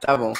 Tá bom.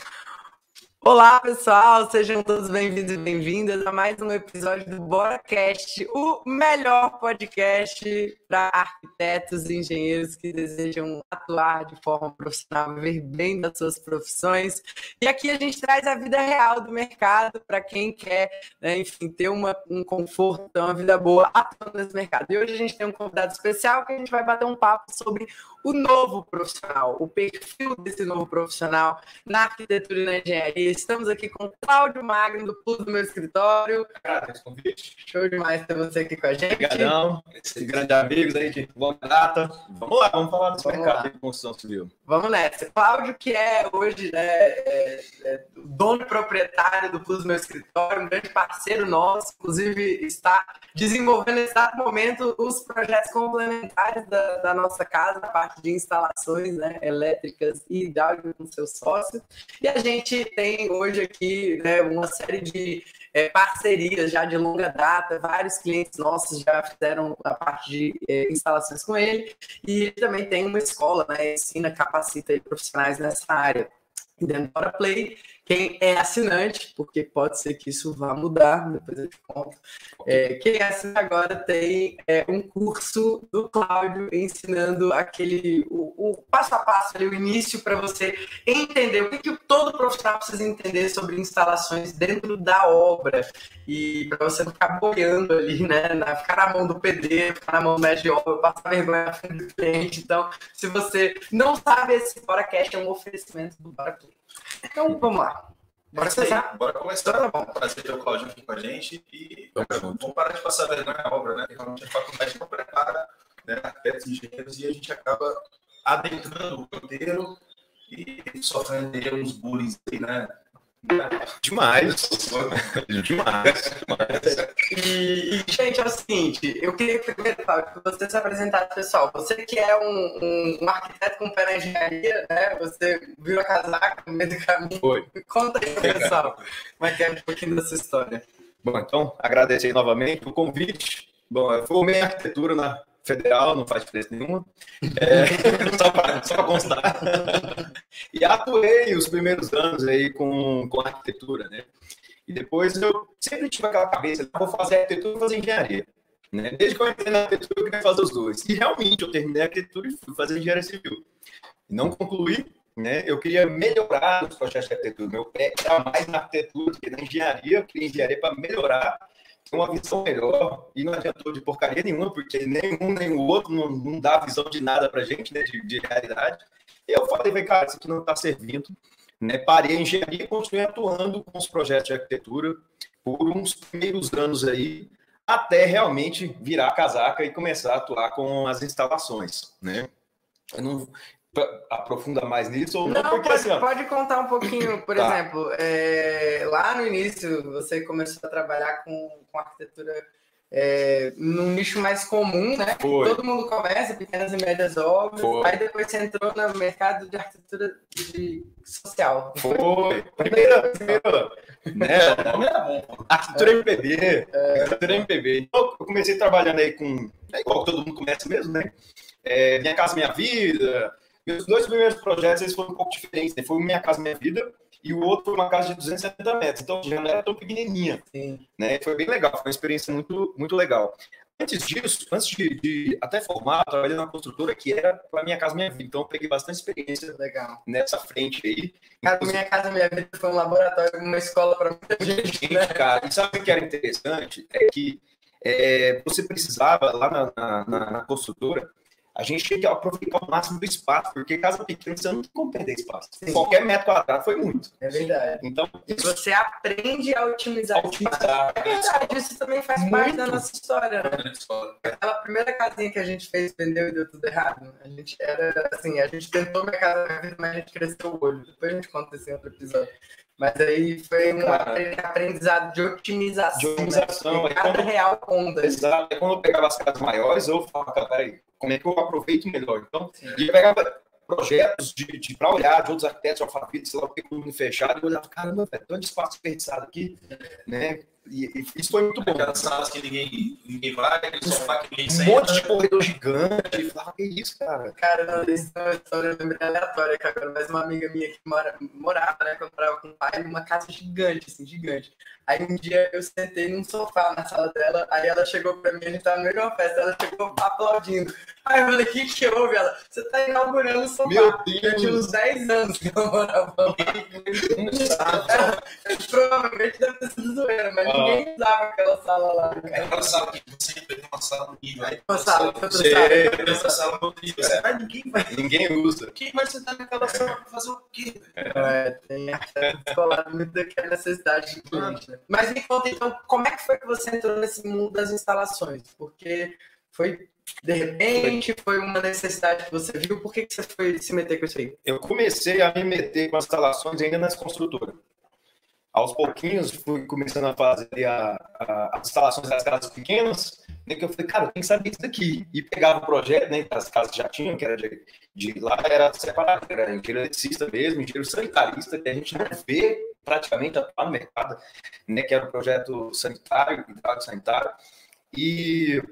Olá, pessoal, sejam todos bem-vindos e bem-vindas a mais um episódio do BoraCast, o melhor podcast para arquitetos e engenheiros que desejam atuar de forma profissional, viver bem das suas profissões. E aqui a gente traz a vida real do mercado para quem quer, né, enfim, ter uma, um conforto, uma vida boa atuando nesse mercado. E hoje a gente tem um convidado especial que a gente vai bater um papo sobre o novo profissional, o perfil desse novo profissional na arquitetura e na engenharia. Estamos aqui com Cláudio Magno, do Plus do meu escritório. Agradeço o convite. Show demais ter você aqui com a gente. Obrigadão. Esses grandes amigos aí de longa data. Vamos lá, vamos falar Vamos mercado de construção civil. Vamos nessa. Cláudio, que é hoje né, é, é o dono e proprietário do Plus do meu escritório, um grande parceiro nosso, inclusive está desenvolvendo nesse exato momento os projetos complementares da, da nossa casa, a parte de instalações né, elétricas e hidráulicas com seu sócio. E a gente tem hoje aqui né, uma série de é, parcerias já de longa data, vários clientes nossos já fizeram a parte de é, instalações com ele, e ele também tem uma escola, né, ensina, capacita profissionais nessa área. Dentro Bora Play, quem é assinante, porque pode ser que isso vá mudar, depois eu te conto. É, quem é assinante agora tem é, um curso do Cláudio ensinando aquele o, o passo a passo, ali, o início para você entender o que, que todo profissional precisa entender sobre instalações dentro da obra e para você não ficar boiando ali, né? Na, ficar na mão do pedreiro, ficar na mão do mestre de obra, passar vergonha na frente do cliente. Então, se você não sabe, esse BoraCast é um oferecimento do Bora. Então, vamos lá. Bora começar? Bora começar. Tá bom. Prazer ter o Claudio aqui com a gente e vamos parar de passar vergonha na obra, né? Realmente a faculdade não prepara né, arquitetos e engenheiros e a gente acaba adentrando o canteiro e sofrendo uns bullying aí, né? Demais. Demais. E, e, gente, é o seguinte, eu queria primeiro, Fábio, que você se apresentasse, pessoal. Você que é um, um, arquiteto com pé na engenharia, né? Você viu a casaca no meio do caminho. Foi. Conta aí, pessoal, como é que é um pouquinho da sua história. Bom, então, agradecer novamente o convite. Bom, eu formei arquitetura na Federal, não faz diferença nenhuma. É, só para constar. E atuei os primeiros anos aí com, com arquitetura, né? E depois eu sempre tive aquela cabeça, vou fazer arquitetura e fazer engenharia. Né? Desde que eu entrei na arquitetura, eu queria fazer os dois. E realmente eu terminei a arquitetura e fui fazer engenharia civil. Não concluí, né? Eu queria melhorar os projetos de arquitetura. Meu pé era mais na arquitetura do que na engenharia. Eu queria engenharia para melhorar, uma visão melhor. E não adiantou de porcaria nenhuma, porque nem um nem o outro não, não dá visão de nada para gente, né? De, de realidade. E eu falei, "Vem, cara, isso aqui não está servindo. Né? Parei a engenharia e continuei atuando com os projetos de arquitetura por uns primeiros anos aí, até realmente virar a casaca e começar a atuar com as instalações, né? Eu não aprofunda mais nisso ou não, Não, porque pode, assim, ó, pode contar um pouquinho, por Tá. exemplo, é, lá no início você começou a trabalhar com, com arquitetura é, num nicho mais comum, né? Foi. Todo mundo começa, pequenas e médias obras, Foi. aí depois você entrou no mercado de arquitetura de social. Foi. Primeira, primeira, né? O nome era bom, pô. Arquitetura MPB. Arquitetura MPB. Então, eu comecei trabalhando aí com. É igual todo mundo começa mesmo, né? É, Minha Casa Minha Vida. Meus dois primeiros projetos eles foram um pouco diferentes, né? Foi o Minha Casa Minha Vida e o outro foi uma casa de 270 metros. Então já não era tão pequenininha, Sim. né? Foi bem legal, foi uma experiência muito, muito legal. Antes disso, antes de, de até formar, eu trabalhei numa construtora que era para Minha Casa Minha Vida. Então eu peguei bastante experiência Legal. nessa frente aí. Cara, minha casa, minha vida foi um laboratório, uma escola para muita gente, né? Gente, cara, e sabe o que era interessante? É que é, você precisava, lá na, na, na- na construtora, a gente tinha que aproveitar o máximo do espaço, porque casa pequena você não tem como perder espaço. Sim. Qualquer metro quadrado foi muito. É verdade. Então, isso você aprende a otimizar a otimizar. É verdade, isso também faz parte da Muito. nossa história, né? Aquela primeira casinha que a gente fez, vendeu e deu tudo errado. A gente era assim, a gente tentou minha casa mas a gente cresceu o olho. Depois a gente conta isso em outro episódio. Mas aí foi um Cara. apre- aprendizado de otimização. De otimização. Né? Cada quando- real conta. Exato. Quando eu pegava as casas maiores, eu falava, cara, peraí, como é que eu aproveito melhor? Então, Sim. e eu pegava projetos de, de para olhar de outros arquitetos, alfabetos, sei lá o que, mundo fechado, e eu olhava, caramba, velho, tanto espaço desperdiçado aqui, né? E, e isso foi muito bom. Aquelas salas que ninguém, ninguém vai, aquele sofá que ninguém Um senta. monte de corredor gigante. E falava, que isso, cara? Cara, não, isso é uma história aleatória, cara. agora, Mas uma amiga minha que mora, morava, né, quando eu morava com o pai, numa casa gigante, assim, gigante. Aí um dia eu sentei num sofá na sala dela, aí ela chegou pra mim, a gente tava no meio de uma festa, ela chegou aplaudindo. Aí eu falei, o que que houve? Ela, você tá inaugurando o sofá. Meu Eu tinha Deus! uns 10 anos que eu morava lá. Provavelmente deve ter sido zoeira, mas Ah. ninguém usava aquela sala lá. É aquela sala que você sala no nível. Aí sala, outra Sei. sala. nível. Você vai, ninguém vai. Ninguém usa. Quem vai sentar naquela sala pra fazer o quê? É, tem descolado muito daquela necessidade de cliente, né? Mas me conta então, como é que foi que você entrou nesse mundo das instalações? Porque foi de repente, foi uma necessidade que você viu, por que, que você foi se meter com isso aí? Eu comecei a me meter com as instalações ainda nas construtoras. Aos pouquinhos, fui começando a fazer a- a- as instalações das casas pequenas, né, que eu falei, cara, tem que saber isso daqui. E pegava o projeto, né, que as casas já tinham, que era de, de lá, era separado, era engenheiro eletricista mesmo, engenheiro sanitarista, que a gente não vê praticamente atuar no mercado, né, que era o projeto sanitário, hidráulico sanitário. E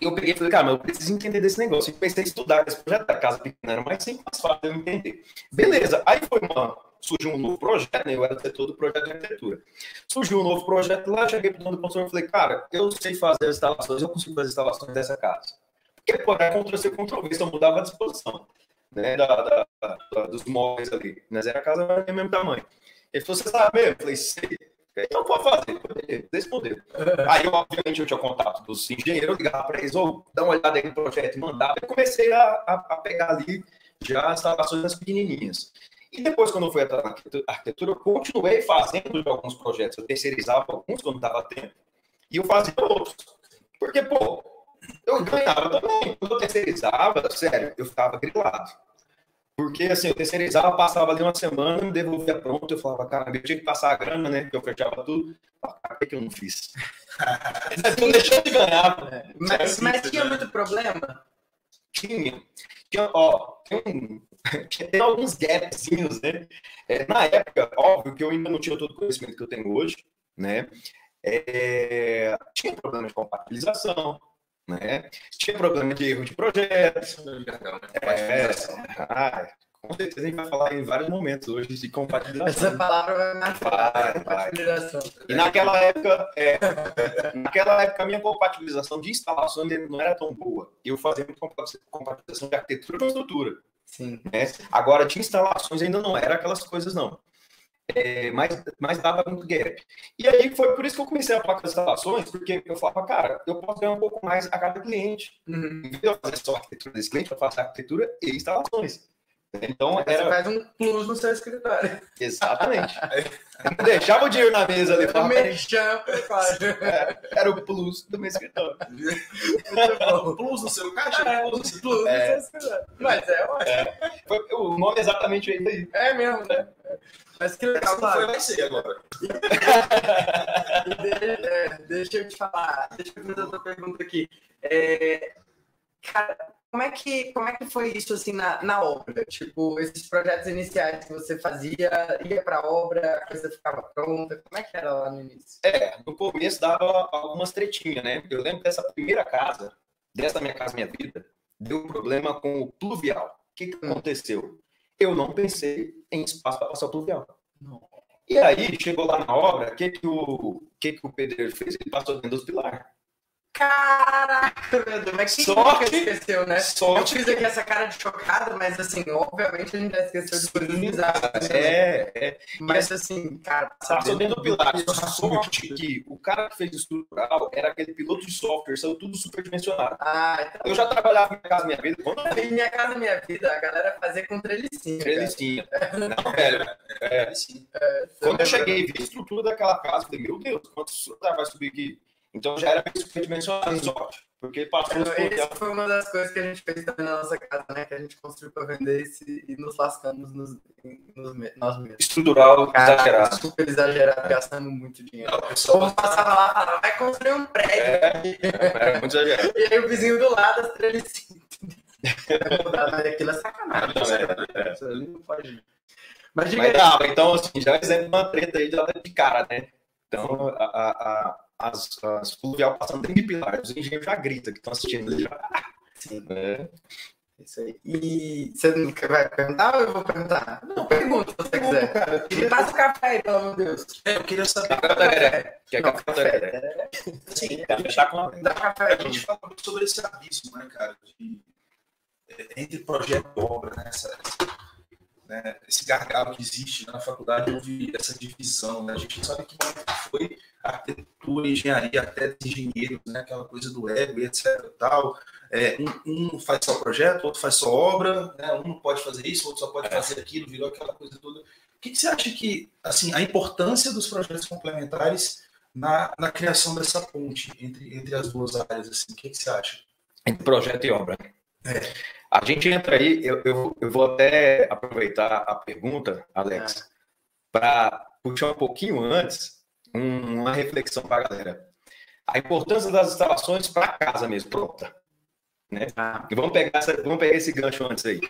eu peguei e falei, cara, mas eu preciso entender desse negócio. E comecei a estudar esse projeto da casa pequena, era mais simples, mais fácil eu entender. Beleza, aí foi uma, surgiu um novo projeto, né? Eu era setor do projeto de arquitetura. Surgiu um novo projeto lá, cheguei para o dono do construtor e falei, cara, eu sei fazer as instalações, eu consigo fazer as instalações dessa casa. Porque pode acontecer eu mudava a disposição né, da, da- da- dos móveis ali. Mas era a casa do mesmo tamanho. Ele falou, você sabe mesmo? Eu falei, sei. Então pode fazer, respondeu. Aí, obviamente, eu tinha contato dos engenheiros, eu ligava para eles, ou dá uma olhada aí no projeto e mandava. Eu comecei a, a, a pegar ali já as instalações das pequenininhas. E depois, quando eu fui entrar na arquitetura, eu continuei fazendo alguns projetos. Eu terceirizava alguns quando dava tempo, e eu fazia outros. Porque, pô, eu ganhava também. Quando eu terceirizava, sério, eu ficava grilado. Porque, assim, eu terceirizava, passava ali uma semana, me devolvia pronto, eu falava, cara, eu tinha que passar a grana, né? Porque eu fechava tudo. Por que, eu não fiz? Estou deixando de ganhar. É, Mas, mas tinha muito problema? Tinha. tinha ó, tem, um- tem alguns gapzinhos, né? É, na época, óbvio que eu ainda não tinha todo o conhecimento que eu tenho hoje, né? É, tinha problema de compatibilização, né? Tinha problema de erro de projeto. É, ah, com certeza a gente vai falar em vários momentos hoje de compatibilização. Essa palavra vai marcar compatibilização. E naquela época, é, naquela época, a minha compatibilização de instalações não era tão boa. Eu fazia compatibilização de arquitetura e estrutura. Sim. né? Agora, de instalações ainda não era aquelas coisas, não. É, mas, mas dava muito gap. E aí foi por isso que eu comecei a falar com as instalações, porque eu falava, cara, eu posso ganhar um pouco mais a cada cliente. Uhum. Em vez de eu fazer só a arquitetura desse cliente, eu faço a arquitetura e instalações. Então, Você era faz um plus no seu escritório. exatamente. Deixava o dinheiro na mesa ali, falava, merchan, claro. era o plus do meu escritório. Plus no seu caixa, É, plus plus no seu escritório. Mas é ótimo. Foi, o nome é exatamente esse aí. É mesmo, né? Mas que legal, não foi, vai ser agora. E de- é, deixa eu te falar, deixa eu fazer outra pergunta aqui. É, cara, como é, que, como é que foi isso assim na, na obra? Tipo, esses projetos iniciais que você fazia, ia pra obra, a coisa ficava pronta, como é que era lá no início? É, no começo dava algumas tretinhas, né? Eu lembro dessa primeira casa, dessa minha casa, minha vida, deu problema com o pluvial. O que, que aconteceu? Eu não pensei em espaço para passar o pluvial. Não. E aí, chegou lá na obra, o que, que, o, que, que o pedreiro fez? Ele passou dentro dos pilares. Caraca, meu Deus, mas quem Sorte- esqueceu, né? Eu Sorte fiz aqui essa cara de chocado, mas assim, obviamente a gente já esqueceu de pesquisar. É, é. Mas assim, cara, Passou dentro do pilar. Sorte que o cara que fez estrutural era aquele piloto de software, saiu tudo superdimensionado. Ah, então. Eu já trabalhava em casa minha vida, quando eu minha casa, minha vida, a galera fazia com trelicinho. cara. Trelicinha. Não, velho. É, Sim. Quando eu cheguei e vi a estrutura daquela casa, eu falei, meu Deus, quantos andar vai subir aqui? Então já era superdimensionado a sorte. Porque passou portais. foi uma das coisas que a gente fez também na nossa casa, né? Que a gente construiu pra vender esse, e nos lascamos nos, nos, nós mesmos. estrutural Cara, exagerado. super exagerado, gastando muito dinheiro. Não, O pessoal, passava lá e falava, vai construir um prédio. É, era muito exagerado. E aí o vizinho do lado, as trelicinhas. Mas aquilo é sacanagem. É, Isso ali não pode. Mas diga Mas aí. dava, então, assim, já é exemplo de uma treta aí já de cara, né? Então, a, a, a, as, as fluvial passando dentro de pilares, os engenheiros já gritam que estão assistindo. Já... Sim. É. Isso aí. E você vai perguntar ou eu vou perguntar? Não, pergunta se você quiser. Cara, queria... Passa o café aí, pelo amor de Deus. É, eu queria saber. Café. Quer café? café. Sim, a gente, com... Dá café. a gente fala sobre esse abismo, né, cara? De, é, entre projeto e obra, né? Essa, essa né, esse gargalo que existe na faculdade, houve essa divisão. Né? A gente sabe que foi arquitetura, engenharia, até engenheiros, né? aquela coisa do ego, etc. Tal. É, um, um, faz só projeto, outro faz só obra, né? um não pode fazer isso, outro só pode fazer aquilo, virou aquela coisa toda. O que, que você acha que, assim, a importância dos projetos complementares na, na criação dessa ponte entre, entre as duas áreas? Assim, o que, que você acha? Entre projeto e obra. É. A gente entra aí, eu, eu, eu vou até aproveitar a pergunta, Alex, é. para puxar um pouquinho antes um, uma reflexão para a galera. A importância das instalações para casa mesmo, pronta. Né? Ah. Vamos pegar, essa, vamos pegar esse gancho antes aí.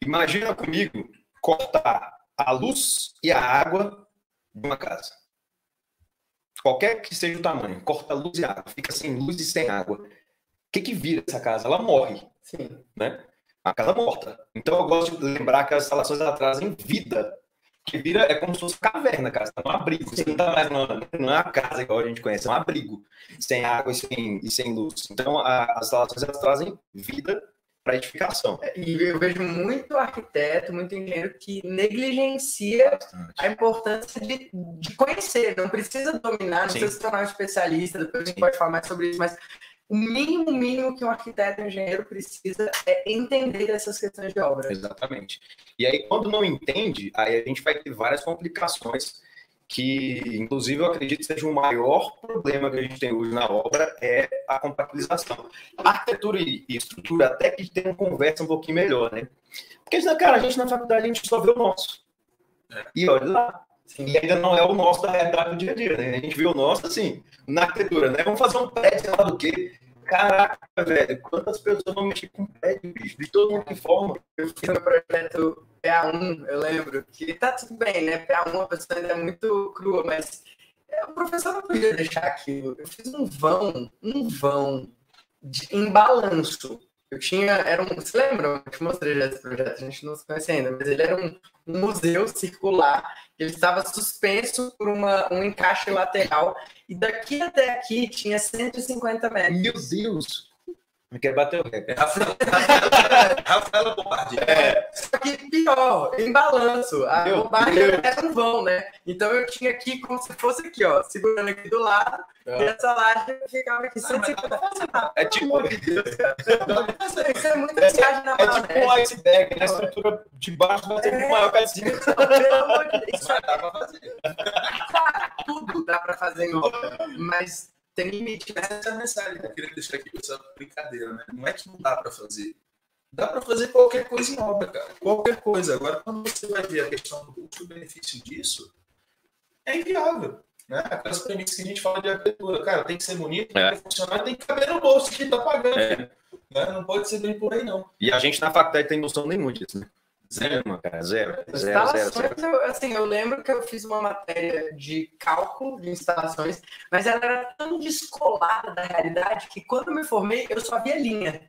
Imagina comigo cortar a luz e a água de uma casa. Qualquer que seja o tamanho, corta a luz e a água, fica sem luz e sem água. O que, que vira essa casa? Ela morre. Sim. Né? A casa morta. Então eu gosto de lembrar que as instalações elas trazem vida. Que vira é como se fosse caverna, cara. Você tá num abrigo. Você não tá mais numa, é uma casa igual a gente conhece, é um abrigo. Sem água e sem, e sem luz. Então a, as instalações elas trazem vida para edificação. É, e eu vejo muito arquiteto, muito engenheiro que negligencia a importância de, de, conhecer. Não precisa dominar, não Sim. precisa se tornar um especialista. Depois a gente pode falar mais sobre isso, mas o mínimo mínimo que um arquiteto e um engenheiro precisa é entender essas questões de obra. Exatamente. E aí, quando não entende, aí a gente vai ter várias complicações que, inclusive, eu acredito que seja o maior problema que a gente tem hoje na obra é a compatibilização. A arquitetura e estrutura até que tem uma conversa um pouquinho melhor, né? Porque, cara, a gente na faculdade, a gente só vê o nosso. É. E olha lá, e ainda não é o nosso da realidade do dia a dia, né? A gente viu o nosso assim, na arquitetura, né? Vamos fazer um prédio, sei lá do quê. Caraca, velho, quantas pessoas vão mexer com prédio, bicho? De todo mundo que forma. Eu fiz meu projeto PA1, eu lembro, que tá tudo bem, né? PA1 a pessoa ainda é muito crua, mas é, o professor não podia deixar aquilo. Eu fiz um vão, um vão de, em balanço eu tinha, era um, você lembra? Eu te mostrei já esse projeto, a gente não se conhece ainda, mas ele era um, um museu circular, ele estava suspenso por uma, um encaixe lateral, e daqui até aqui tinha 150 metros. Meu Deus! Não quer bater o recorde. Rafaela Bombardi. É. Só que pior, em balanço. A Meu Bombardi era um vão, né? Então eu tinha aqui como se fosse aqui, ó, segurando aqui do lado. É. E essa laje ficava aqui 150 ah, É tipo. Isso é muito viagem na É tipo um iceberg, né? A estrutura de baixo vai ser muito maior que a cima. Pelo amor de Deus. Dá pra fazer. Tudo dá pra fazer em obra. Mas tem limite. Essa é a mensagem que eu queria deixar aqui com essa brincadeira, né? Não é que não dá para fazer. Dá para fazer qualquer coisa em obra, cara. Qualquer coisa. Agora, quando você vai ver a questão do custo-benefício disso, é inviável. Né? Aquelas premissas que a gente fala de arquitetura. Cara, tem que ser bonito, tem é. que funcionar, tem que caber no bolso que está pagando. É. Né? Não pode ser bem por aí, não. E a gente na faculdade tem noção nenhuma disso, né? Zero, cara, zero. Zero, zero, zero. Eu, assim, eu lembro que eu fiz uma matéria de cálculo de instalações, mas ela era tão descolada da realidade que quando eu me formei, eu só via linha.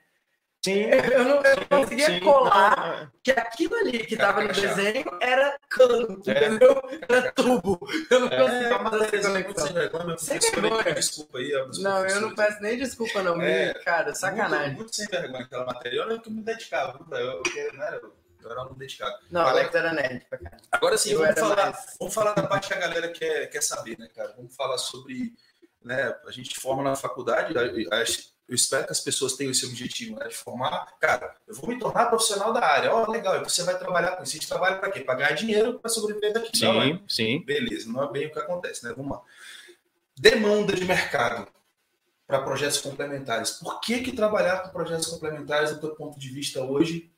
Sim. Eu não, eu não conseguia sim, colar não. que aquilo ali que estava no desenho era cano, é. entendeu? Era tubo. Eu não é. conseguia fazer essa conexão. Sem vergonha. Desculpa aí. Não, eu não peço nem desculpa, não. É, cara, sacanagem. Muito, muito sem vergonha aquela matéria. Eu lembro que eu me dedicava. Eu, eu, eu, não era, eu era um dedicado. Não, agora, Alex era nerd pra cá. Agora sim, vamos falar, mais... vamos falar da parte que a galera quer, quer saber, né, cara? Vamos falar sobre. Né, a gente forma na faculdade, eu espero que as pessoas tenham esse objetivo, né, de formar. Cara, eu vou me tornar profissional da área. Ó, oh, legal, e você vai trabalhar com isso. A gente trabalha para quê? Para ganhar dinheiro para sobreviver daqui. Sim, não, sim. Beleza, não é bem o que acontece, né? Vamos lá. Demanda de mercado para projetos complementares. Por que, que trabalhar com projetos complementares, do teu ponto de vista hoje,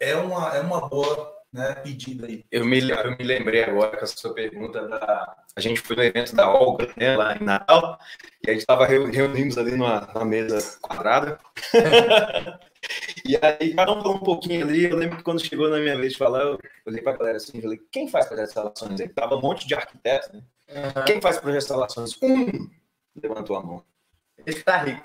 é uma, é uma boa né, pedida aí. Eu me, eu me lembrei agora com a sua pergunta da. A gente foi no evento da Olga, né, lá em Natal, e a gente estava reunidos ali numa, numa mesa quadrada. E aí, cada um falou um pouquinho ali. Eu lembro que quando chegou na minha vez de falar, eu olhei pra galera assim, falei, quem faz projeto de instalações? Aí tava um monte de arquitetos, né? Uhum. Quem faz projeto de instalações? Um levantou a mão. Ele tá rico.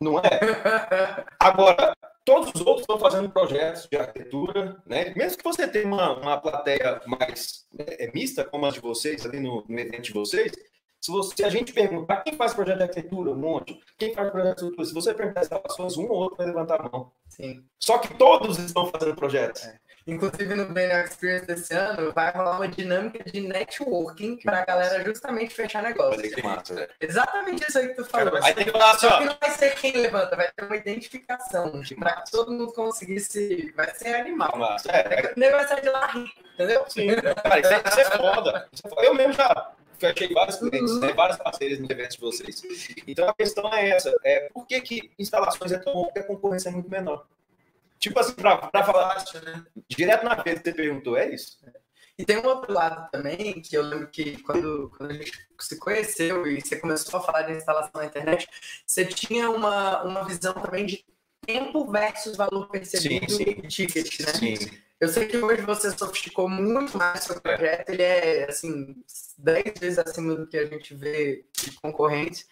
Não é? Agora, todos os outros estão fazendo projetos de arquitetura, né? Mesmo que você tenha uma, uma plateia mais é, mista, como a de vocês, ali no, no evento de vocês, se, você, se a gente perguntar quem faz projeto de arquitetura, um monte, quem faz projeto de arquitetura, se você perguntar instalações, um ou outro vai levantar a mão. Sim. Só que todos estão fazendo projetos. É. Inclusive no Banner Experience desse ano vai rolar uma dinâmica de networking para a galera justamente fechar negócio. Olha que massa, né? Exatamente isso aí que tu falou. Aí tem que falar assim, Só ó, que não vai ser quem levanta, vai ter uma identificação Que para que todo mundo conseguisse. Vai ser animal. massa. É, O negócio sai de lá entendeu? Sim, cara, isso é, isso é foda. Isso é foda. Eu mesmo já fechei vários clientes, né, vários parceiros no evento de vocês. Então a questão é essa: é, por que, que instalações é tão bom? Porque a concorrência é muito menor. Tipo assim, para falar né? direto na frente, você perguntou, é isso? E tem um outro lado também, que eu lembro que quando, quando a gente se conheceu e você começou a falar de instalação na internet, você tinha uma, uma visão também de tempo versus valor percebido Sim, sim. e ticket, né? Sim. Eu sei que hoje você sofisticou muito mais seu projeto, ele é, assim, 10 vezes acima do que a gente vê de concorrentes,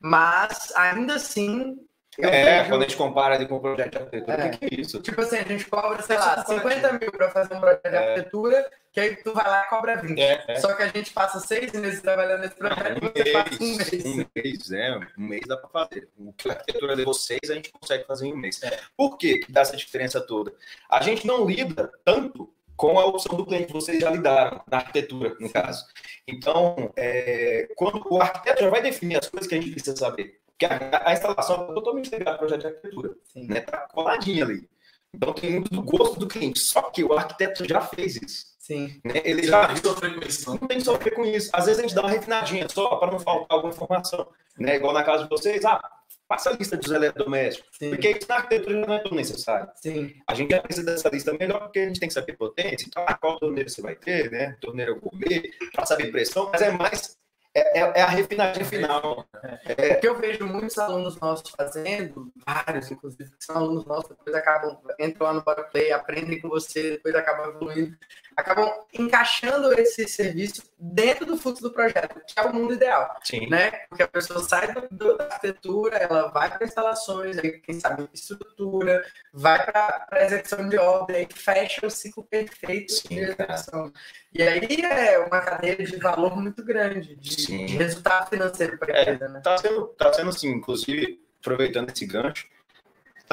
mas ainda assim. Eu É, vejo- quando a gente compara ali com o projeto de arquitetura, É. o que, que é isso? Tipo assim, a gente cobra, sei Essa lá, comparativa. 50 mil para fazer um projeto de É. arquitetura, que aí tu vai lá e cobra 20. É, é. Só que a gente passa seis meses trabalhando nesse projeto e você passa um mês. um mês, é, um mês dá para fazer. O que a arquitetura de vocês a gente consegue fazer em um mês. É. Por que que dá essa diferença toda? A gente não lida tanto com a opção do cliente, vocês já lidaram na arquitetura, no caso. Então, é, quando o arquiteto já vai definir as coisas que a gente precisa saber. Porque a, a instalação é totalmente ligada ao projeto de arquitetura, Sim. né? Tá coladinha ali. Então tem muito do gosto do cliente. Só que o arquiteto já fez isso. Sim. Né? Ele já Já sofreu com isso, não? não tem que sofrer com isso. Às vezes a gente dá uma refinadinha só para não faltar alguma informação. Né? Igual na casa de vocês, ah, passa a lista dos eletrodomésticos. Sim. Porque isso na arquitetura não é tão necessário. Sim. A gente já precisa dessa lista melhor porque a gente tem que saber potência, então, ah, qual torneira você vai ter, né? Torneira gourmet, para saber pressão, mas é mais. É, é- é a refinagem final. O que eu vejo muitos alunos nossos fazendo, vários, inclusive, que são alunos nossos, depois acabam, entram lá no Bodyplay, aprendem com você, depois acabam evoluindo, acabam encaixando esse serviço dentro do fluxo do projeto, que é o mundo ideal. Sim. né? Porque a pessoa sai do, do- da arquitetura, ela vai para instalações, aí quem sabe estrutura, vai para a execução de obra e fecha o ciclo perfeito Sim, de execução. E aí é uma cadeia de valor muito grande, de, de resultado financeiro para a É, empresa, né? Tá sendo, tá sendo assim, inclusive, aproveitando esse gancho,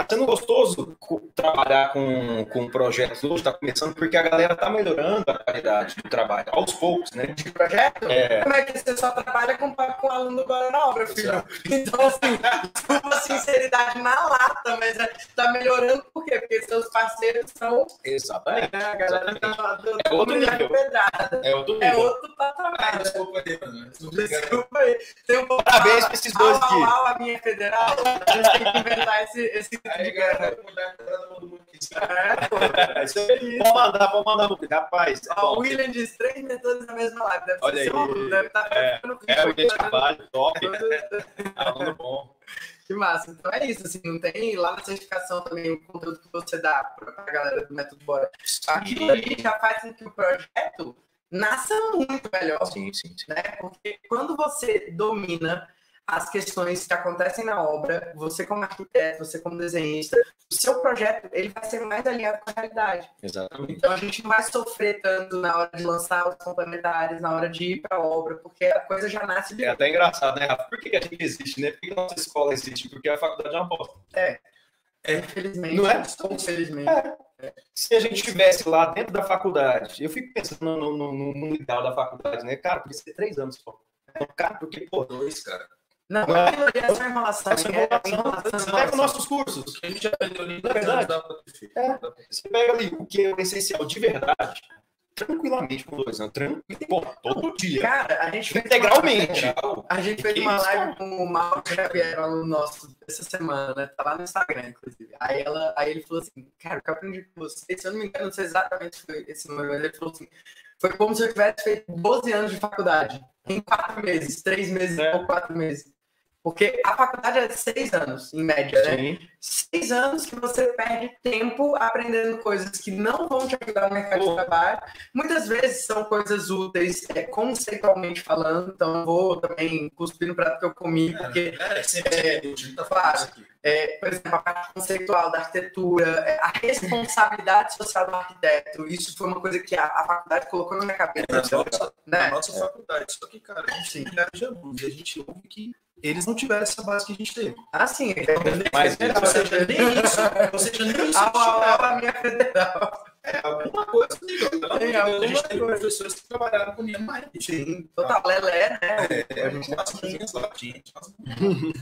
tá sendo gostoso trabalhar com, com projetos hoje, tá começando, porque a galera tá melhorando a qualidade do trabalho, aos poucos, né? De projeto, É. como é que você só trabalha com, com o aluno agora na obra, filho? Então, assim, desculpa a sinceridade na lata, mas é, tá melhorando por quê? Porque seus parceiros são Exatamente. É, a galera tá do, É outro nível. pedrada. É outro É nível. outro patamar. né? Desculpa aí, mano. Desculpa. Desculpa aí. Tem um pouco. Parabéns pra esses dois aqui. a minha federal. A gente tem que inventar esse, esse Aí, galera, todo mundo aqui. É, pô. É isso. Pode mandar, pode mandar rapaz. é o William diz três mentores na mesma live. Deve Olha ser aí. deve estar É, ficando É, o né? trabalho, top. Aluno bom. Que massa. Então é isso, assim, não tem lá na certificação também o conteúdo que você dá para a galera do Método Bora. Aquilo ali já faz com que o projeto nasça muito melhor. Sim, sim, sim. né? Porque quando você domina as questões que acontecem na obra, você como arquiteto, você como desenhista, o seu projeto ele vai ser mais alinhado com a realidade. Exatamente. Então a gente não vai sofrer tanto na hora de lançar os complementares, na hora de ir para a obra, porque a coisa já nasce de É até engraçado, né, Rafa? Por que a gente existe, né? Por que a nossa escola existe? Porque a faculdade é uma bosta. infelizmente. Não é? Infelizmente. Se a gente estivesse lá dentro da faculdade, eu fico pensando no, no, no, no ideal da faculdade, né? Cara, podia ser três anos só. Então, Cara, porque, pô, Dois, cara. Não, Não é? é só enrolação. é você pega os nossos cursos, que a gente aprendeu ali, é verdade? pra ter feito. É. Você pega ali o que é o essencial de verdade, tranquilamente com dois anos, tranquilo, pô, todo dia, Cara, a gente fez uma- integralmente. A gente fez uma live com o Mauro Xavier, aluno nosso, essa semana, né? Tá lá no Instagram, inclusive. Aí, ela, aí ele falou assim, cara, o que eu aprendi com você, se eu não me engano, não sei exatamente foi esse número, mas ele falou assim, foi como se eu tivesse feito 12 anos de faculdade, em quatro meses, três meses É. ou quatro meses. Porque a faculdade é seis anos, em média, né? Sim. Seis anos que você perde tempo aprendendo coisas que não vão te ajudar no mercado de trabalho. Muitas vezes são coisas úteis, é, conceitualmente falando, então vou também cuspir no prato que eu comi, porque É, sempre É, é, tá falando isso aqui. é, por exemplo, a parte conceitual da arquitetura, é, a responsabilidade social do arquiteto, isso foi uma coisa que a, a faculdade colocou na minha cabeça. Na nossa, né? na nossa faculdade. Só que, cara, a gente tem milhares de alunos e a gente ouve que eles não tiveram essa base que a gente teve. Ah, sim. Mas Ou seja, nem isso. Ou seja, nem isso. A, a, a minha federal. É alguma coisa, Tem Deus, A alguma gente tem professores que trabalharam com Niemeyer. Sim, total, Lelé, né? É, a gente passa lá, gente.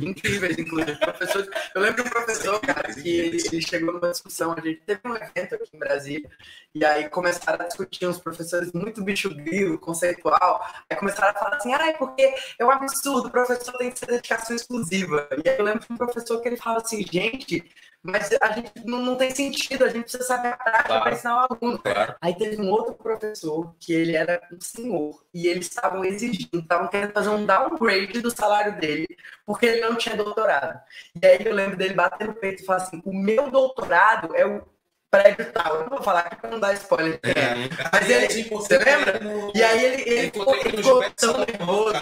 incríveis, inclusive. Professores. Eu lembro de um professor, cara, que ele, ele chegou numa discussão, a gente teve um evento aqui em Brasília, e aí começaram a discutir uns professores muito bicho grilo, conceitual, aí começaram a falar assim, ai, porque é um absurdo, o professor tem que ser dedicação exclusiva. E aí eu lembro de um professor que ele fala assim, gente, mas a gente não, não tem sentido, a gente precisa saber a prática Claro. para ensinar o aluno. Claro. Aí teve um outro professor que ele era um senhor e eles estavam exigindo, estavam querendo fazer um downgrade do salário dele porque ele não tinha doutorado. E aí eu lembro dele bater no peito e falar assim: o meu doutorado é o prédio tal. Eu não vou falar aqui para não dar spoiler. Mas ele- você lembra? E aí ele, ele ficou, ele ficou tão nervoso.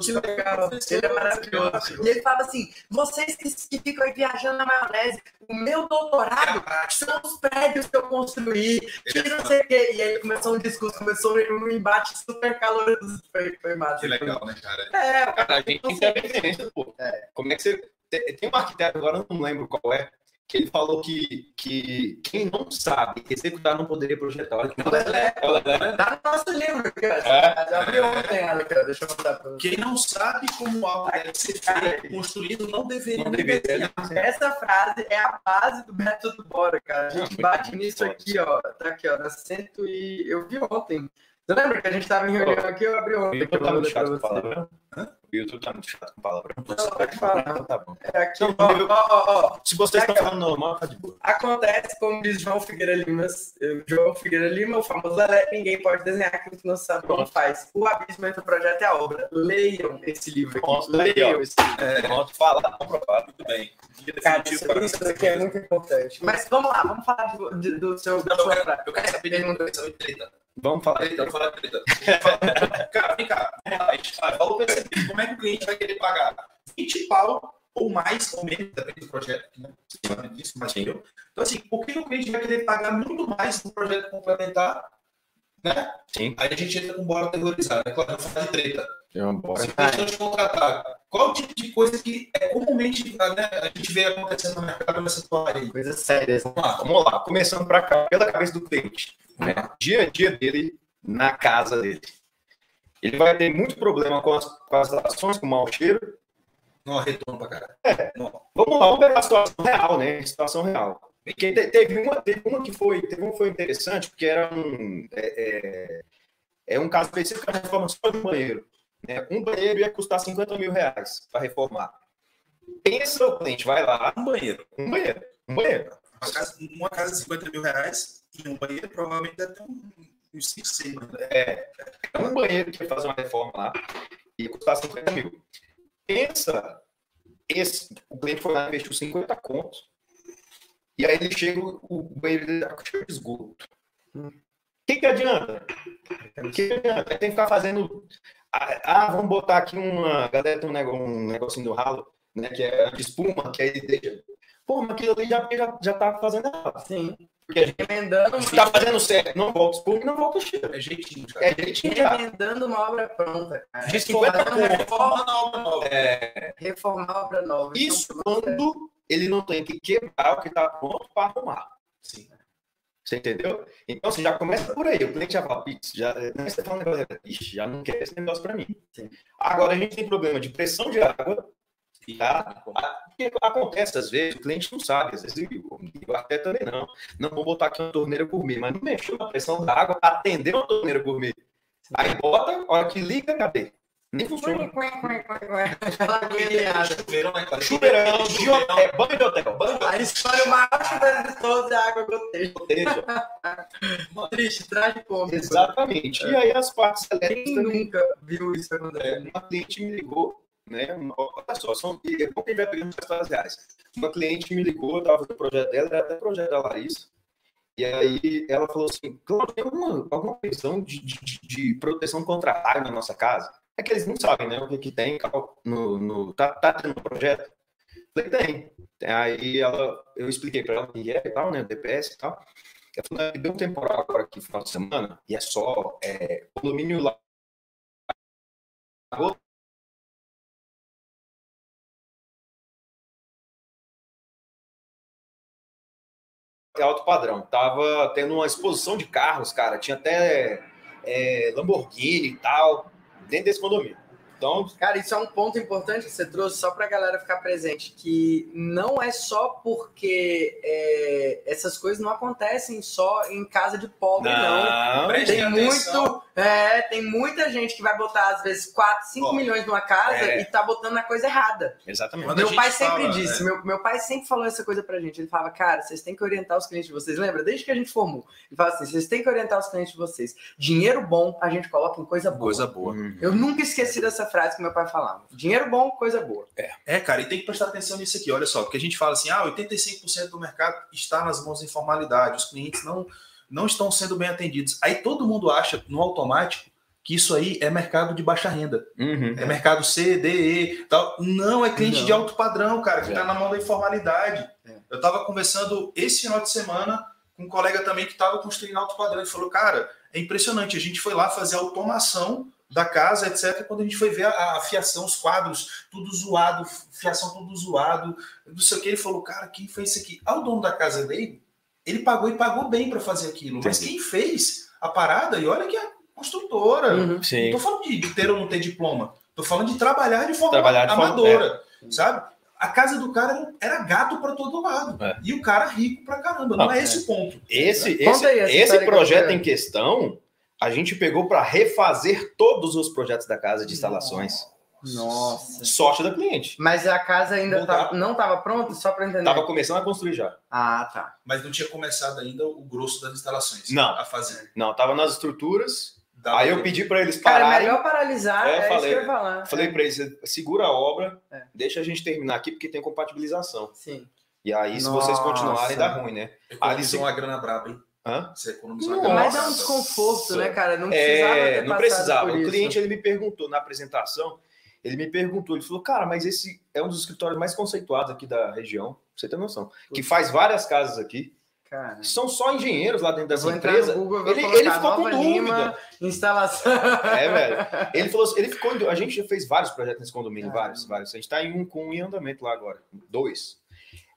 Que legal, ele é maravilhoso. E ele fala assim: vocês que, que ficam aí viajando na maionese, o meu doutorado são os prédios que eu construí, que não sei o quê. E aí começou um discurso, começou um embate super caloroso. Foi, foi massa. Que legal, né, cara? É, Cara, a gente tem que ter referência, pô. É. Como é que você. Tem tem um arquiteto, agora eu não lembro qual é, que ele falou que, que quem não sabe executar não poderia projetar. Olha que Lelé. É Lelé, né? tá no nosso livro ó. É. Já abriu ontem ela ó. Deixa eu mandar pra você. Quem não sabe como algo deve ser feito, construído, não deveria. Não deveria. Essa frase é a base do método Bora, cara. A gente bate nisso aqui, ó. Tá aqui, ó. Na cento e. Eu vi ontem. Você lembra que a gente tava em reunião aqui? Eu abri O ontem. eu YouTube tá muito chato com palavrão. O YouTube tá muito chato com palavrão. Não, pode falar. Então tá bom. É aqui, Não, ó, eu- ó, ó. Se vocês Tá estão falando normal, tá de boa. Acontece, como diz João Figueira Lima, João Figueira Lima, o famoso Lelé, ninguém pode desenhar aquilo que não sabe como faz. O abismo entre o projeto e a obra. Leiam esse livro aqui. Legal. Leiam esse livro. Pronto, fala, comprovado. Muito bem. Cara, isso, isso aqui é muito importante. Mas vamos lá, vamos falar do, de- do seu. Eu, quero saber de quero saber de treta. Vamos falar. Treta, vou falar treta. Cara, vem cá. Vamos lá. A gente falou perceber como é que o cliente vai querer pagar 20 pau ou mais ou menos, depende do projeto, né? Você sabe disso, eu. Então, assim, por que o cliente vai querer pagar muito mais no projeto complementar? Né? Sim. Aí a gente entra com bora terrorizada, né? Claro, falar de treta. É uma boa. Se não contratar, qual o tipo de coisa que é comumente né, a gente vê acontecendo no mercado nessa tua área aí? Coisas sérias. Vamos lá. Vamos lá, começando para cá, pela cabeça do cliente. Né? Dia a dia dele na casa dele. Ele vai ter muito problema com as, com as ações, com o mau cheiro. Não, retorno pra caralho. Vamos lá, vamos pegar a situação real, né? Situação real. Porque te- teve uma, teve uma que foi, teve uma foi interessante, porque era um, é, é, é um caso específico da reforma só de um banheiro. Né? Um banheiro ia custar 50 mil reais para reformar. Pensa o cliente, vai lá, Um banheiro. um banheiro, um banheiro. Uma casa, uma casa de 50 mil reais e um banheiro provavelmente deve ter um- uns 5, 6 mil. né? É um banheiro que ia fazer uma reforma lá e ia custar 50 mil. Pensa, esse, o cliente foi lá e investiu 50 contos. E aí ele chega, o banheiro dele tá cheio de esgoto. O que, que adianta? O que, que adianta? Tem que ficar fazendo. Ah, ah, vamos botar aqui uma. A galera tem um, nego, um negocinho do ralo, né? Que é de espuma, que aí deixa. Pô, mas aquilo ali já, já, já tá fazendo errado. Sim. Porque a gente Emendando, tá fazendo certo, não volta espuma e não volta cheiro. É jeitinho, cara. É jeitinho já. emendando uma obra pronta. Cara. De 50 Fazendo uma conto. reforma, na obra nova. É, reformar a obra nova. isso Então, quando ele não tem que quebrar o que está pronto para arrumar. Sim. Você entendeu? Então, você já começa por aí. O cliente já fala, "Pix, já, né, você fala um negócio, Ixi, já não quer esse negócio para mim. Sim. Agora, a gente tem problema de pressão de água. Tá? Porque acontece às vezes, o cliente não sabe, às vezes o arquiteto também não. Não vou botar aqui uma torneira gourmet, mas não mexeu na pressão da água para atender uma torneira gourmet. Aí bota, a hora que liga, cadê? Nem funciona. Agulhada. Chuveirão, né? Chuveirão, de hotel, é, banho de hotel, banho de A história maior chuveiro de todos é a água goteja. hotel. Triste, trágico. Exatamente. E aí as partes Quem elétricas também. nunca viu isso acontecer? É, uma cliente me ligou, né? Olha só, são, é bom que a gente vai pegando as reais. Uma cliente me ligou, eu estava fazendo o projeto dela, era até projeto da Larissa, e aí ela falou assim, Cláudio, tem alguma, alguma questão de, de, de, proteção contra raio na nossa casa? É que eles não sabem, né, o que, que tem no, no tá, tá tendo um projeto? Falei, tem. Aí ela, eu expliquei para ela o que é e tal, né, DPS e tal. Ela falou, deu um temporal agora aqui, final de semana, e é só é, condomínio lá alto padrão. Tava tendo uma exposição de carros, cara. Tinha até é, Lamborghini e tal, dentro desse condomínio. Então, cara, isso é um ponto importante que você trouxe só para a galera ficar presente, que não é só porque é, essas coisas não acontecem só em casa de pobre, não. não. Tem muito, é, tem muita gente que vai botar às vezes 4, 5 oh, milhões numa casa é. e tá botando na coisa errada. Exatamente. meu pai sempre fala, disse, né? meu, meu pai sempre falou essa coisa pra gente. Ele falava, cara, vocês têm que orientar os clientes de vocês. Lembra? Desde que a gente formou, ele fala assim, vocês têm que orientar os clientes de vocês. Dinheiro bom a gente coloca em coisa boa. Coisa boa. Eu nunca esqueci dessa frase que meu pai falava. Dinheiro bom, coisa boa. É. é, cara, e tem que prestar atenção nisso aqui. Olha só, porque a gente fala assim, ah, 85% do mercado está nas mãos da informalidade, os clientes não, não estão sendo bem atendidos. Aí todo mundo acha, no automático, que isso aí é mercado de baixa renda. Uhum. É mercado C, D, E, tal. Não, é cliente não. de alto padrão, cara, que está é. na mão da informalidade. É. Eu estava conversando esse final de semana com um colega também que estava construindo alto padrão. Ele falou, cara, é impressionante. A gente foi lá fazer automação da casa, etc. Quando a gente foi ver a, a, fiação, os quadros, tudo zoado, fiação tudo zoado, não sei o que, ele falou, cara, quem fez isso aqui? Ah, o dono da casa dele, ele pagou e pagou bem para fazer aquilo, Entendi. mas quem fez a parada, e olha que é construtora, uhum, não tô falando de ter ou não ter diploma, tô falando de trabalhar de forma trabalhar de amadora, forma, é. sabe? A casa do cara era gato para todo lado. É. E o cara rico para caramba. Não, não é esse o ponto. Esse, esse, esse projeto em questão, a gente pegou para refazer todos os projetos da casa de instalações. Nossa. Sorte da cliente. Mas a casa ainda tá, não estava pronta, só para entender. Tava começando a construir já. Ah, tá. Mas não tinha começado ainda o grosso das instalações. Não. A fazer. Não, tava nas estruturas. Dá aí eu pedi para eles pararem. Cara, é melhor paralisar, é, é falei, isso que eu ia falar. Falei é. para eles, segura a obra, é. deixa a gente terminar aqui, porque tem compatibilização. Sim. E aí, se Nossa. vocês continuarem, dá ruim, né? Economizou uma grana braba, hein? Hã? Você economizou não, Mas é um desconforto, né, cara? Não precisava. É, não precisava. O cliente ele me perguntou na apresentação, ele me perguntou, ele falou, cara, mas esse é um dos escritórios mais conceituados aqui da região, pra você ter noção. Que faz várias casas aqui. Cara. São só engenheiros lá dentro dessa empresa. Google, ele, ele ficou com dúvida. Lima, instalação. É, velho. Ele falou assim, ele ficou. A gente já fez vários projetos nesse condomínio, vários, vários. A gente está em um com um em andamento lá agora. Dois.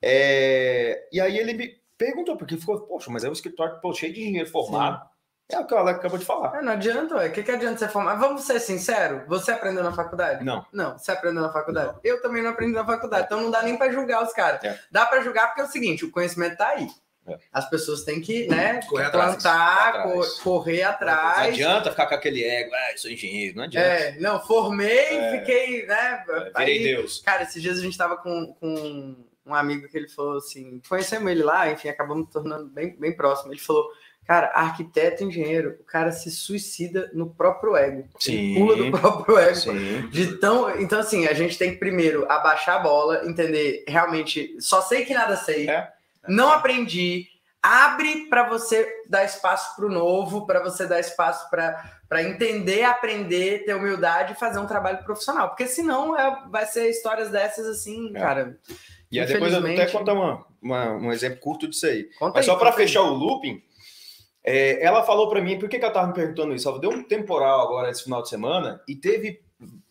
É, e aí ele me perguntou, porque ficou, poxa, mas é um escritório pô, cheio de engenheiro formado. Sim. É o que o Alex acabou de falar. É, não adianta, o que, que adianta você formar? Vamos ser sinceros, você aprendeu na faculdade? Não. Não, você aprendeu na faculdade? Não. Eu também não aprendi na faculdade, então não dá nem para julgar os caras. É. Dá para julgar porque é o seguinte, o conhecimento tá aí. É. As pessoas têm que né, correr plantar, atrás. correr atrás. Não adianta ficar com aquele ego, ah, sou engenheiro, não adianta. É, não, formei, é. fiquei, né? É, virei aí, Deus. Cara, esses dias a gente tava com, com um amigo que ele falou assim, conhecemos ele lá, enfim, acabamos tornando bem, bem próximo. Ele falou, cara, arquiteto engenheiro, o cara se suicida no próprio ego. Sim. pula do próprio ego. Sim. De tão, então, assim, a gente tem que primeiro abaixar a bola, entender realmente, só sei que nada sei, é. não aprendi. Abre para você dar espaço para o novo, para você dar espaço para entender, aprender, ter humildade e fazer um trabalho profissional. Porque senão é, vai ser histórias dessas assim, é. cara. E aí depois eu até contar uma, uma, um exemplo curto disso aí. Conta Mas aí, só para fechar o looping, é, ela falou para mim, por que, que ela estava me perguntando isso? Ela deu um temporal agora esse final de semana e teve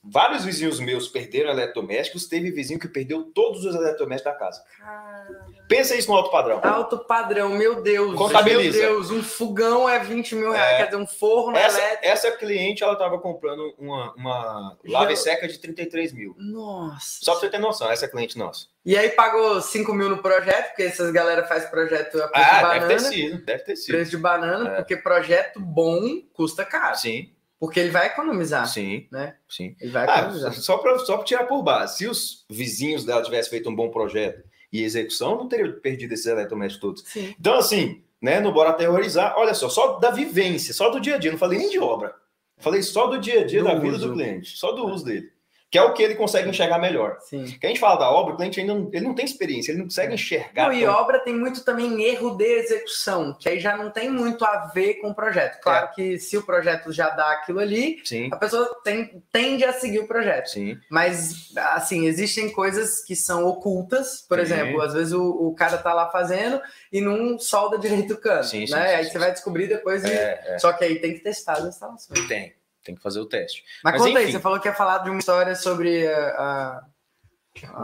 vários vizinhos meus perderam eletrodomésticos, teve vizinho que perdeu todos os eletrodomésticos da casa. Caramba. Pensa isso no alto padrão. Alto padrão, meu Deus. Contabiliza. Meu Deus, um fogão é 20 mil reais, é, quer dizer, um forno essa, elétrico. Essa cliente, ela estava comprando uma, uma lava e seca de 33 mil. Nossa. Só para você ter noção, essa cliente nossa. E aí pagou 5 mil no projeto, porque essas galera faz projeto a preço ah, de banana. deve ter sido, deve ter sido. Preço de banana, é. porque projeto bom custa caro. Sim. Porque ele vai economizar. Sim. Né? Sim. Ele vai ah, economizar. Ah, só para só tirar por base. Se os vizinhos dela tivessem feito um bom projeto e execução, não teria perdido esses eletrodomésticos todos. Sim. Então, assim, né? Não bora aterrorizar. Olha só, só da vivência, só do dia a dia. Não falei nem de obra. Falei só do dia a dia do da vida uso. do cliente, só do é. uso dele. Que é o que ele consegue enxergar melhor. Sim. Que a gente fala da obra, o cliente ainda não, ele não tem experiência, ele não consegue enxergar. Não, e obra tem muito também erro de execução, que aí já não tem muito a ver com o projeto. Claro que se o projeto já dá aquilo ali, Sim, a pessoa tem- tende a seguir o projeto. sim. Mas, assim, existem coisas que são ocultas. Por Sim. exemplo, às vezes o, o cara tá lá fazendo e não solda direito o cano. Sim, sim, né? sim, aí sim, você vai descobrir depois. e- É, Só que aí tem que testar as instalações. é, tem. Tem que fazer o teste. Mas, Mas, conta aí, enfim. você falou que ia falar de uma história sobre a. a-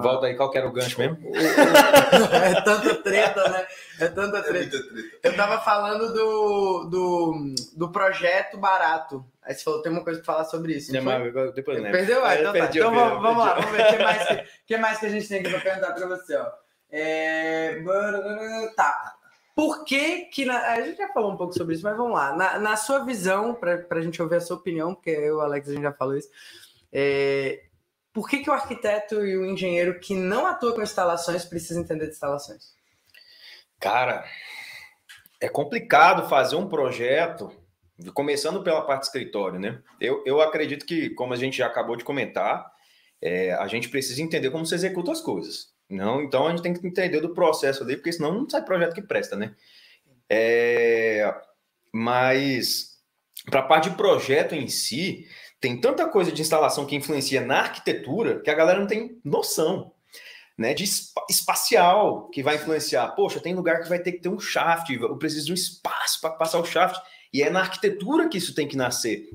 Volta aí, qual que era o gancho mesmo? é tanta treta, né? É tanta É treta. Eu tava falando do, do, do projeto barato. Aí você falou, tem uma coisa pra falar sobre isso. não foi? Depois eu lembro. Perdeu? Ah, É, então tá. perdi, Então vamos, vamos lá, vamos ver o que mais que, que mais que a gente tem aqui pra perguntar pra você, ó. É... Tá. Por que que... Na... A gente já falou um pouco sobre isso, mas vamos lá. Na, na sua visão, pra, pra gente ouvir a sua opinião, porque eu Alex, a gente já falou isso. É... Por que que o arquiteto e o engenheiro que não atua com instalações precisa entender de instalações? Cara, é complicado fazer um projeto, começando pela parte escritório, né? Eu, eu acredito que, como a gente já acabou de comentar, é, a gente precisa entender como se executa as coisas. Não, então a gente tem que entender do processo ali, porque senão não sai projeto que presta, né? É, mas para a parte de projeto em si, tem tanta coisa de instalação que influencia na arquitetura que a galera não tem noção né, de espa- espacial que vai influenciar. Poxa, tem lugar que vai ter que ter um shaft, eu preciso de um espaço para passar o shaft. E é na arquitetura que isso tem que nascer.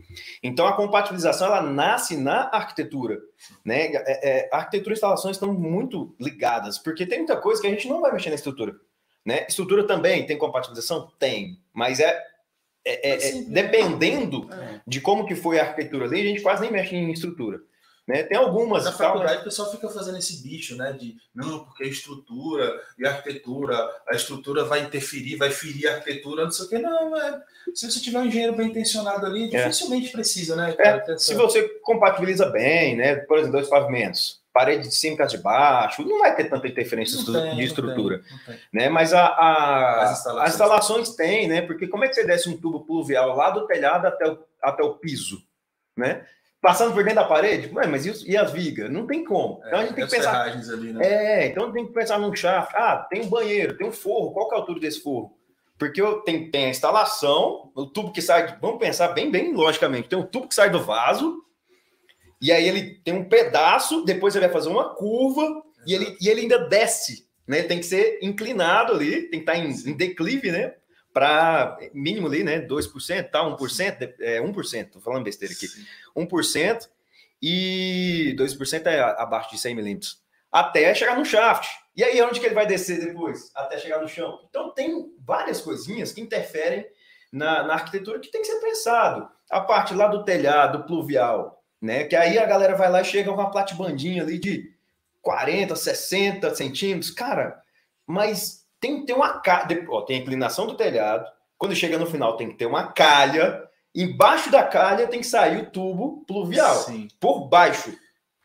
Então a compatibilização ela nasce na arquitetura, né? É, é, arquitetura e instalações estão muito ligadas, porque tem muita coisa que a gente não vai mexer na estrutura, né? Estrutura também tem compatibilização, tem, mas é, é- é- é- dependendo É. de como que foi a arquitetura ali, a gente quase nem mexe em estrutura, né? Tem algumas Na tal, mas- faculdade o pessoal fica fazendo esse bicho, né? De não, porque a estrutura e a arquitetura, a estrutura vai interferir, vai ferir a arquitetura, não sei o quê. Não, é, se você tiver um engenheiro bem intencionado ali, É. dificilmente precisa, né? cara, ter essa- Se você compatibiliza bem, né? Por exemplo, dois pavimentos, parede de cima e casa de baixo, não vai ter tanta interferência Não estru- tem, de não estrutura, tem, não tem. né? Mas a, a- As as, instalações. instalações. têm, né? Porque como é que você desce um tubo pluvial lá do telhado até o, até o piso, né? Passando por dentro da parede? Ué, mas e, e as vigas? Não tem como. Então a gente tem que pensar. ali, né? É, então tem que pensar num shaft. Ah, tem um banheiro, tem um forro. Qual que é a altura desse forro? Porque eu, tem, tem a instalação, o tubo que sai. de- Vamos pensar bem, bem logicamente. Tem um tubo que sai do vaso, e aí ele tem um pedaço, depois ele vai fazer uma curva, e ele, e ele ainda desce. Né? Tem que ser inclinado ali, tem que estar em, em declive, né? Para mínimo ali, né? 2%, tá? 1%, de- é 1%, tô falando besteira aqui. 1% e 2% é abaixo de 100 milímetros. Até chegar no shaft. E aí, onde que ele vai descer depois? Até chegar no chão. Então, tem várias coisinhas que interferem na, na arquitetura que tem que ser pensado. A parte lá do telhado pluvial, né? Que aí a galera vai lá e chega com uma platibandinha ali de 40, 60 centímetros. Cara, mas tem que ter uma calha. Ó, tem a inclinação do telhado. Quando chega no final, tem que ter uma calha. Embaixo da calha tem que sair o tubo pluvial. Sim. Por baixo.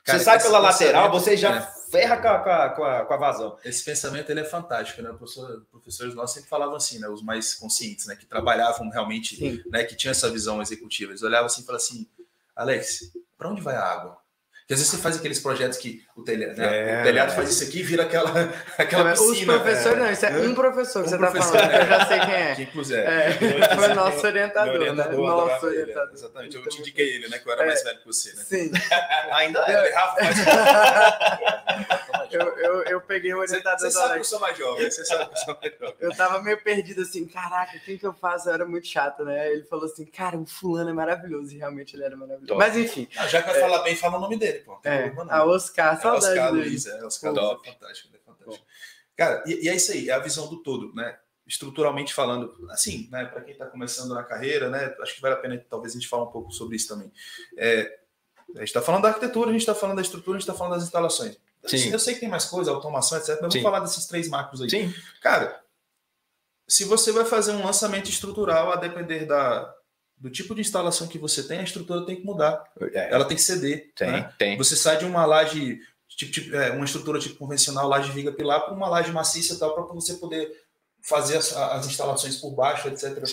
Cara, você sai pela lateral, pensamento- você já é. ferra com a, com a- com a- com a vazão. Esse pensamento ele é fantástico, né? Professor, professores nossos sempre falavam assim, né? Os mais conscientes, né? Que trabalhavam realmente, Sim. né? Que tinham essa visão executiva. Eles olhavam assim e falavam assim, Alex, para onde vai a água? Porque às vezes você faz aqueles projetos que o telhado, né? É, o telhado é. faz isso aqui e vira aquela, aquela Os piscina. professores, é. não, isso é um professor que Um você professor, tá falando, né? que eu já sei quem é. Que inclusive É, foi nosso orientador, Meu né? orientador, Nosso orientador. né? Exatamente. Eu te indiquei ele, né? Que eu era mais velho que você, né? Sim, Ainda é. falei, Rafa, mas... eu, eu, eu peguei o orientador você sabe que eu sou mais jovem, você sabe que eu sou mais jovem. Eu tava meio perdido assim, caraca, quem que eu faço? Eu era muito chato, né? Ele falou assim, cara, o fulano é maravilhoso. E realmente ele era maravilhoso. Top. Mas enfim, Ah, já que vai falar bem, fala o nome dele, pô. É, a Oscar, É, saudade Oscar dele. Luiz, é, Oscar. Luiz é fantástico, é fantástico. Cara, e, e é isso aí, é a visão do todo, né? Estruturalmente falando, assim, né, para quem está começando na carreira, né, acho que vale a pena talvez a gente falar um pouco sobre isso também. É, a gente está falando da arquitetura, a gente está falando da estrutura, a gente está falando das instalações. Sim. sei- eu sei que tem mais coisa, automação, etc, mas Sim. vamos falar desses três macros aí. Sim. Cara, se você vai fazer um lançamento estrutural, a depender da, do tipo de instalação que você tem, a estrutura tem que mudar. É, Ela tem que ceder. tem, né? tem. Você sai de uma laje, tipo, tipo, é, uma estrutura tipo convencional, laje viga pilar, para uma laje maciça tal, para você poder fazer as, as instalações por baixo, etc.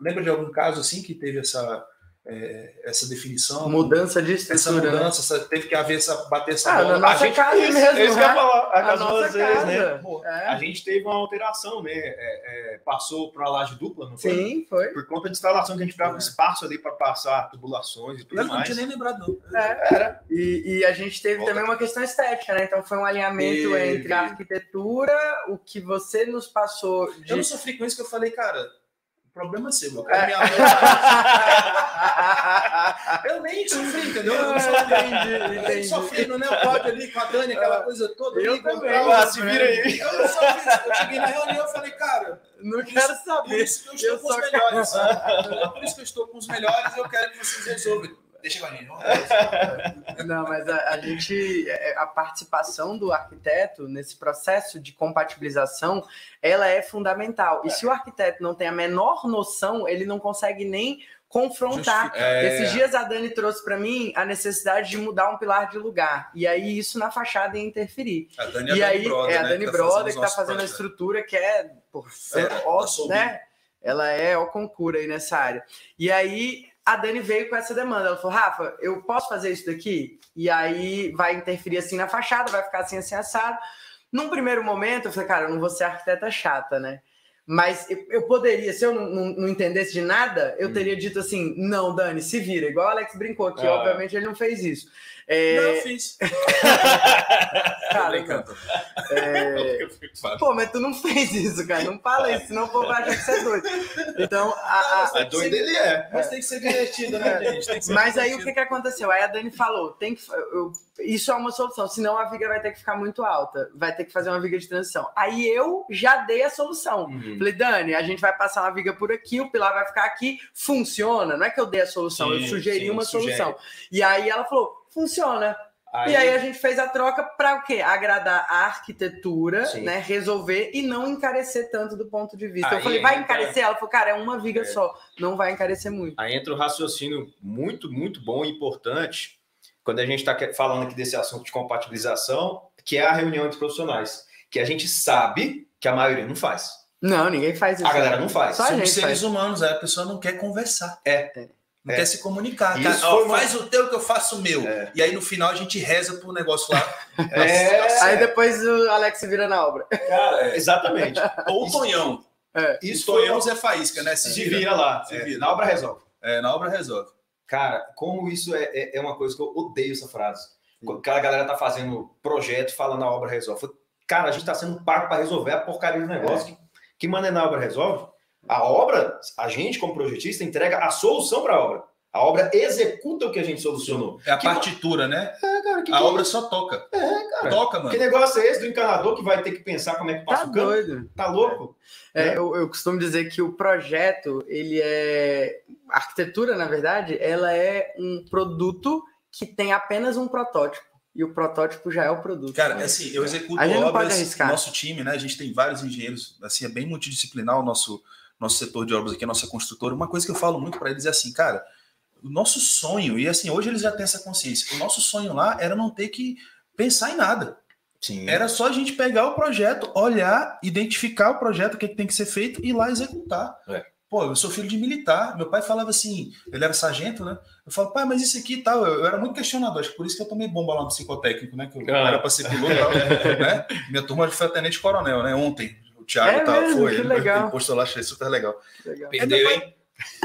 Lembra de algum caso assim que teve essa, é, essa definição. Mudança de estrutura. Essa mudança, essa, teve que haver essa, bater essa ah, bola. Na nossa gente, casa mesmo, ia né? falar, a A nossa né? casa. Pô, É. A gente teve uma alteração, né? É, é, passou para a laje dupla, não foi? Sim, foi. Por conta de instalação que a gente ficava É. espaço ali para passar tubulações e tudo Eu não mais. tinha nem lembrado, não. É. Era. E, e a gente teve Volta também uma questão estética, né? Então foi um alinhamento E- entre a arquitetura, o que você nos passou de. Eu não sofri com isso que eu falei, cara. Problema seu, eu quero É. minha Eu nem sofri, entendeu? Eu não sofri. entendi, Eu entendi. sofri no Neopod ali com a Dani, aquela coisa toda. Eu ali, também. eu- Ah, se vira aí. Eu não sofri. Eu cheguei na reunião e falei, cara, Não quero por saber. isso que eu estou Eu com os melhores. É por isso que eu estou com os melhores eu quero que vocês resolvam. Deixa com a gente. Não, mas a, a gente, é, a participação do arquiteto nesse processo de compatibilização, ela é fundamental. E se o arquiteto não tem a menor noção, ele não consegue nem confrontar. Justificar. É. Esses dias a Dani trouxe para mim a necessidade de mudar um pilar de lugar. E aí isso na fachada ia interferir. A Dani E, a aí Brother, é a né, Dani tá Brother que os tá fazendo a estrutura que é pô, Fera, ó, da Soul né? Ela é o concura aí nessa área. E aí a Dani veio com essa demanda. Ela falou: Rafa, eu posso fazer isso daqui? E aí vai interferir assim na fachada, vai ficar assim, assim, assado. Num primeiro momento, eu falei, cara, eu não vou ser arquiteta chata, né? Mas eu- poderia, se eu não, não- não entendesse de nada, eu Hum. teria dito assim: não, Dani, se vira. Igual o Alex brincou aqui, Ah. obviamente ele não fez isso. É, Não, eu fiz. cara, brincando. é, Pô, mas tu não fez isso, cara. Não fala isso, senão o povo vai achar que você é doido. Então, a- a- A doido ele é. Mas tem que ser divertido, né, gente? Que ser mas aí o que, que aconteceu? Aí a Dani falou: tem que, eu- isso é uma solução, senão a viga vai ter que ficar muito alta, vai ter que fazer uma viga de transição. Aí eu já dei a solução. Uhum. Falei, Dani, a gente vai passar uma viga por aqui, o pilar vai ficar aqui, funciona. Não é que eu dei a solução, eu Sim, sugeri sim, uma sugere. solução. E aí ela falou: funciona. E aí a gente fez a troca para o quê? Agradar a arquitetura, Sim. né? Resolver e não encarecer tanto do ponto de vista. eu Aí falei, vai entra- encarecer? Ela falou, cara, é uma viga É. só, não vai encarecer muito. Aí entra o raciocínio muito, muito bom e importante quando a gente está falando aqui desse assunto de compatibilização, que é a reunião entre profissionais, que a gente sabe que a maioria não faz. Não, ninguém faz isso. A galera não faz. Só a Somos gente seres faz. humanos, aí a pessoa não quer conversar. É. Não É. quer se comunicar. Isso Cara, ó, uma- Faz o teu que eu faço o meu. É. E aí no final a gente reza pro negócio lá. É, Aí depois o Alex se vira na obra. cara, exatamente. Ou o Tonhão. Isso O foi Tonhão Zé Faísca, né? Se, se vira. vira lá. Se É, vira. Na obra resolve. É, na obra resolve. Cara, como isso é, é, é uma coisa que eu odeio essa frase. Quando aquela galera tá fazendo projeto, falando a obra resolve. Fala, Cara, a gente tá sendo pago para resolver a porcaria do negócio. Que, que maneira a obra resolve? A obra, a gente, como projetista, entrega a solução para a obra. A obra executa o que a gente solucionou. É a Que- partitura, né? É, cara, que, A que- obra só toca. cara. Toca, mano. que negócio é esse do encanador que vai ter que pensar como é que Tá passa o cano? doido. Tá louco? É, eu, eu costumo dizer que o projeto, ele é. A arquitetura, na verdade, ela é um produto que tem apenas um protótipo. E o protótipo já é o produto. Cara, assim, eu executo A gente não pode obras, arriscar. nosso time, né? A gente tem vários engenheiros, assim, é bem multidisciplinar o nosso, nosso setor de obras aqui, a nossa construtora. Uma coisa que eu falo muito para eles é assim, cara, o nosso sonho, e assim, hoje eles já têm essa consciência, o nosso sonho lá era não ter que pensar em nada. Sim. Era só a gente pegar o projeto, olhar, identificar o projeto, o que, é que tem que ser feito e ir lá executar. É. Pô, eu sou filho de militar. Meu pai falava assim, ele era sargento, né? Eu falo, pai, mas isso aqui e tal. Eu, eu era muito questionador, acho que por isso que eu tomei bomba lá no psicotécnico, né? Que eu Ah. era para ser piloto tal, né? Minha turma foi tenente coronel, né? Ontem. O Thiago É tá, mesmo? foi. Que ele, legal. ele postou lá, achei super legal. Legal. Perdeu, hein?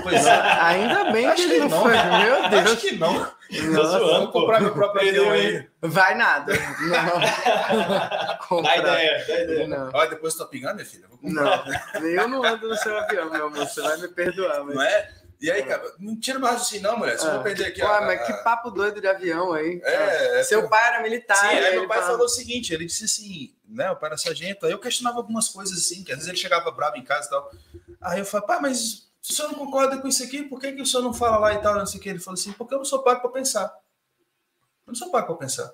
Pois é. Ainda bem que Acho ele que não, não. foi. Meu Deus. Acho que não. Nossa, zoando, Vou comprar meu próprio Perdeu, avião aí. vai nada. Não. Comprar. Dá ideia, dá ideia. Não. Olha, depois tu tá pingando, minha filha. Vou comprar. Não, eu não ando no seu avião, meu amor. Você vai me perdoar. Mas... Não é? E aí, cara, não tira mais assim, não, mulher. Ah. vou perder aqui. Ué, a- mas a- que papo doido de avião aí. É, é, Seu pai era militar. Sim, aí ele meu pai falou o seguinte, ele disse assim, né, o pai era sargento, aí eu questionava algumas coisas assim, que às vezes ele chegava bravo em casa e tal. Aí eu falei, pai, mas se o senhor não concorda com isso aqui, por que, que o senhor não fala lá e tal, não sei o que? Ele falou assim, porque eu não sou pago para pensar. Eu não sou pago para pensar.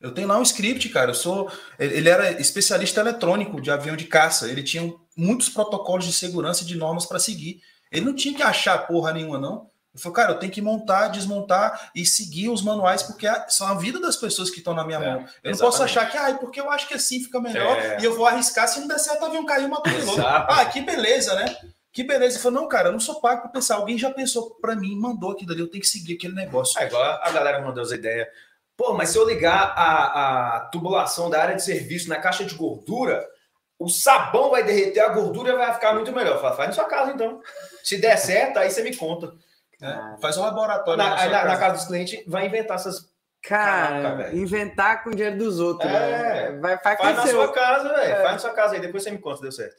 Eu tenho lá um script, cara, eu sou... Ele era especialista eletrônico de avião de caça, ele tinha muitos protocolos de segurança e de normas para seguir. Ele não tinha que achar porra nenhuma, não. Ele falou, cara, eu tenho que montar, desmontar e seguir os manuais, porque são a vida das pessoas que estão na minha É, mão. Eu não posso exatamente. achar que, ah, porque eu acho que assim fica melhor É. e eu vou arriscar, se não der certo, o avião cair uma. Exato. Ah, que beleza, né? Que beleza. Ele falou, não, cara, eu não sou pago para pensar. Alguém já pensou para mim, mandou aquilo ali, eu tenho que seguir aquele negócio. É igual a galera mandou as ideias. Pô, mas se eu ligar a, a tubulação da área de serviço na caixa de gordura, o sabão vai derreter, a gordura vai ficar muito melhor. Fala, faz na sua casa então. Se der certo, aí você me conta. É, faz um laboratório. Na, na, aí na- sua na casa. casa dos clientes, vai inventar essas. Cara, Caraca, velho. inventar com o dinheiro dos outros. É. né? Vai, vai Faz na sua casa, velho. É. Faz na sua casa aí, depois você me conta se deu certo.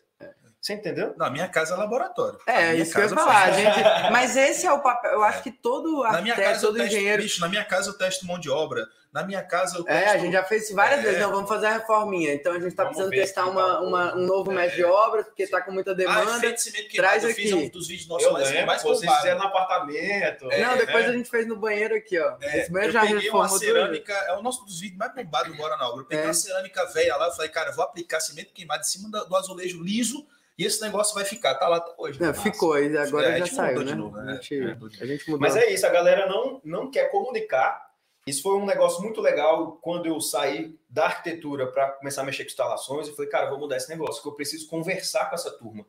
Você entendeu? Na minha casa é laboratório. É, isso que eu ia falar. gente- Mas esse é o papel. Eu acho que todo Na minha arquiteto, casa eu todo testo, engenheiro. bicho, na minha casa eu testo mão de obra. Na minha casa eu testo... É, a gente já fez isso várias É. vezes. Não, vamos fazer a reforminha. Então a gente tá Vamos precisando testar uma, tá? uma- um novo mestre de obras, porque tá com muita Ah, demanda. efeito de cimento queimado, traz eu fiz aqui. um dos vídeos nossos Eu mais, lembro, mais vocês fizeram no apartamento. É, não, depois né? a gente fez no banheiro aqui, ó. É, Esse banheiro eu já peguei uma cerâmica, é o nosso dos vídeos mais bombados agora na obra. Eu peguei É. uma cerâmica velha lá, eu falei, cara, vou aplicar cimento queimado em cima do azulejo liso e esse negócio vai ficar. Tá lá até hoje. Não, ficou, e agora É, a já gente saiu, né? de novo, né? A, gente, É. a gente mudou. Mas é isso, a galera não, não quer comunicar. Isso foi um negócio muito legal quando eu saí da arquitetura para começar a mexer com instalações. Eu falei, cara, eu vou mudar esse negócio, que eu preciso conversar com essa turma.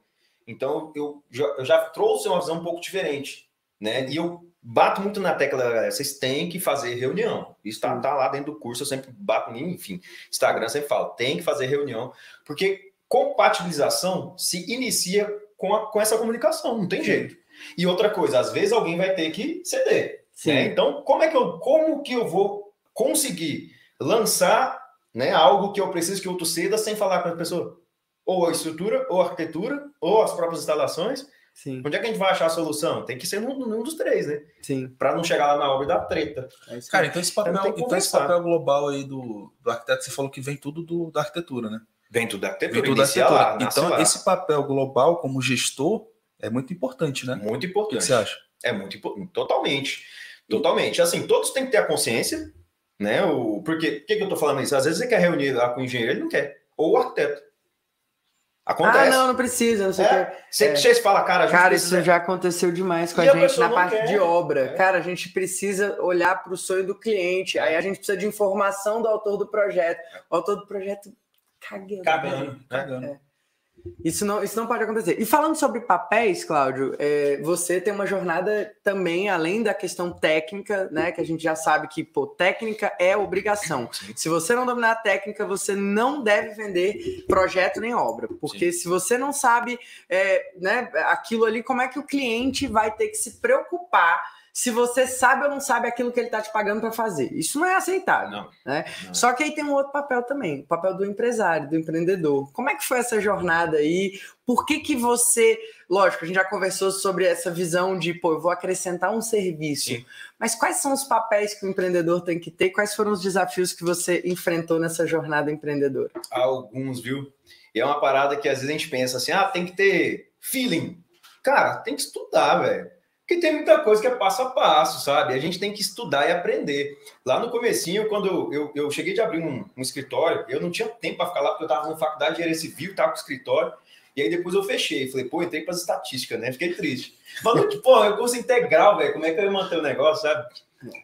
Então, eu já, eu já trouxe uma visão um pouco diferente. Né? E eu bato muito na tecla da galera, vocês têm que fazer reunião. Isso tá, tá lá dentro do curso, eu sempre bato, enfim, Instagram sempre falo, tem que fazer reunião, porque compatibilização se inicia com, a- com essa comunicação, não tem jeito. E outra coisa, às vezes alguém vai ter que ceder. Né? Então, como é que eu, como que eu vou conseguir lançar né, algo que eu preciso que outro ceda sem falar com a pessoa? Ou a estrutura, ou a arquitetura, ou as próprias instalações. Sim, Onde é que a gente vai achar a solução? Tem que ser num, num dos três, né? sim. Para não chegar lá na obra e dar treta. É isso Cara, então esse papel, Então então esse papel global aí do, do arquiteto, você falou que vem tudo do, da arquitetura, né? Vem tudo da arquitetura, Vem tudo da arquitetura. então, lá. esse papel global como gestor é muito importante, né? Muito O que importante. você acha? É muito importante. Totalmente. Totalmente. Assim, todos têm que ter a consciência, né? O... Porque, por que, que eu tô falando isso? Às vezes você quer reunir lá com o engenheiro, ele não quer. Ou o arquiteto. Acontece. Ah, não, não precisa, não sei o É, quê. Você É. chega e fala, cara, a gente Cara, precisa- isso já aconteceu demais com E a a gente pessoa na parte quer. de obra. É. Cara, a gente precisa olhar para o sonho do cliente. Aí a gente precisa de informação do autor do projeto. O autor do projeto cagando. Cagando. né? Cagando. Isso não, isso não pode acontecer. E falando sobre papéis, Cláudio, é, você tem uma jornada também, além da questão técnica, né? Que a gente já sabe que, pô, técnica é obrigação. Se você não dominar a técnica, você não deve vender projeto nem obra. Porque se você não sabe é, né, aquilo ali, como é que o cliente vai ter que se preocupar se você sabe ou não sabe aquilo que ele está te pagando para fazer? Isso não é aceitável. Não. Né? Não. Só que aí tem um outro papel também, o papel do empresário, do empreendedor. Como é que foi essa jornada aí? Por que que você, lógico, a gente já conversou sobre essa visão de, pô, eu vou acrescentar um serviço. Sim. Mas quais são os papéis que o empreendedor tem que ter? Quais foram os desafios que você enfrentou nessa jornada empreendedora? Alguns, viu? E é uma parada que às vezes a gente pensa assim, ah, tem que ter feeling. Cara, tem que estudar, velho. Porque tem muita coisa que é passo a passo, sabe? A gente tem que estudar e aprender. Lá no comecinho, quando eu, eu cheguei de abrir um, um escritório, eu não tinha tempo para ficar lá, porque eu estava na faculdade de engenharia civil, estava com o escritório. E aí depois eu fechei. Falei, pô, entrei para as estatísticas, né? Fiquei triste. Falando que, pô, eu curso integral, velho. Como é que eu ia manter o negócio, sabe?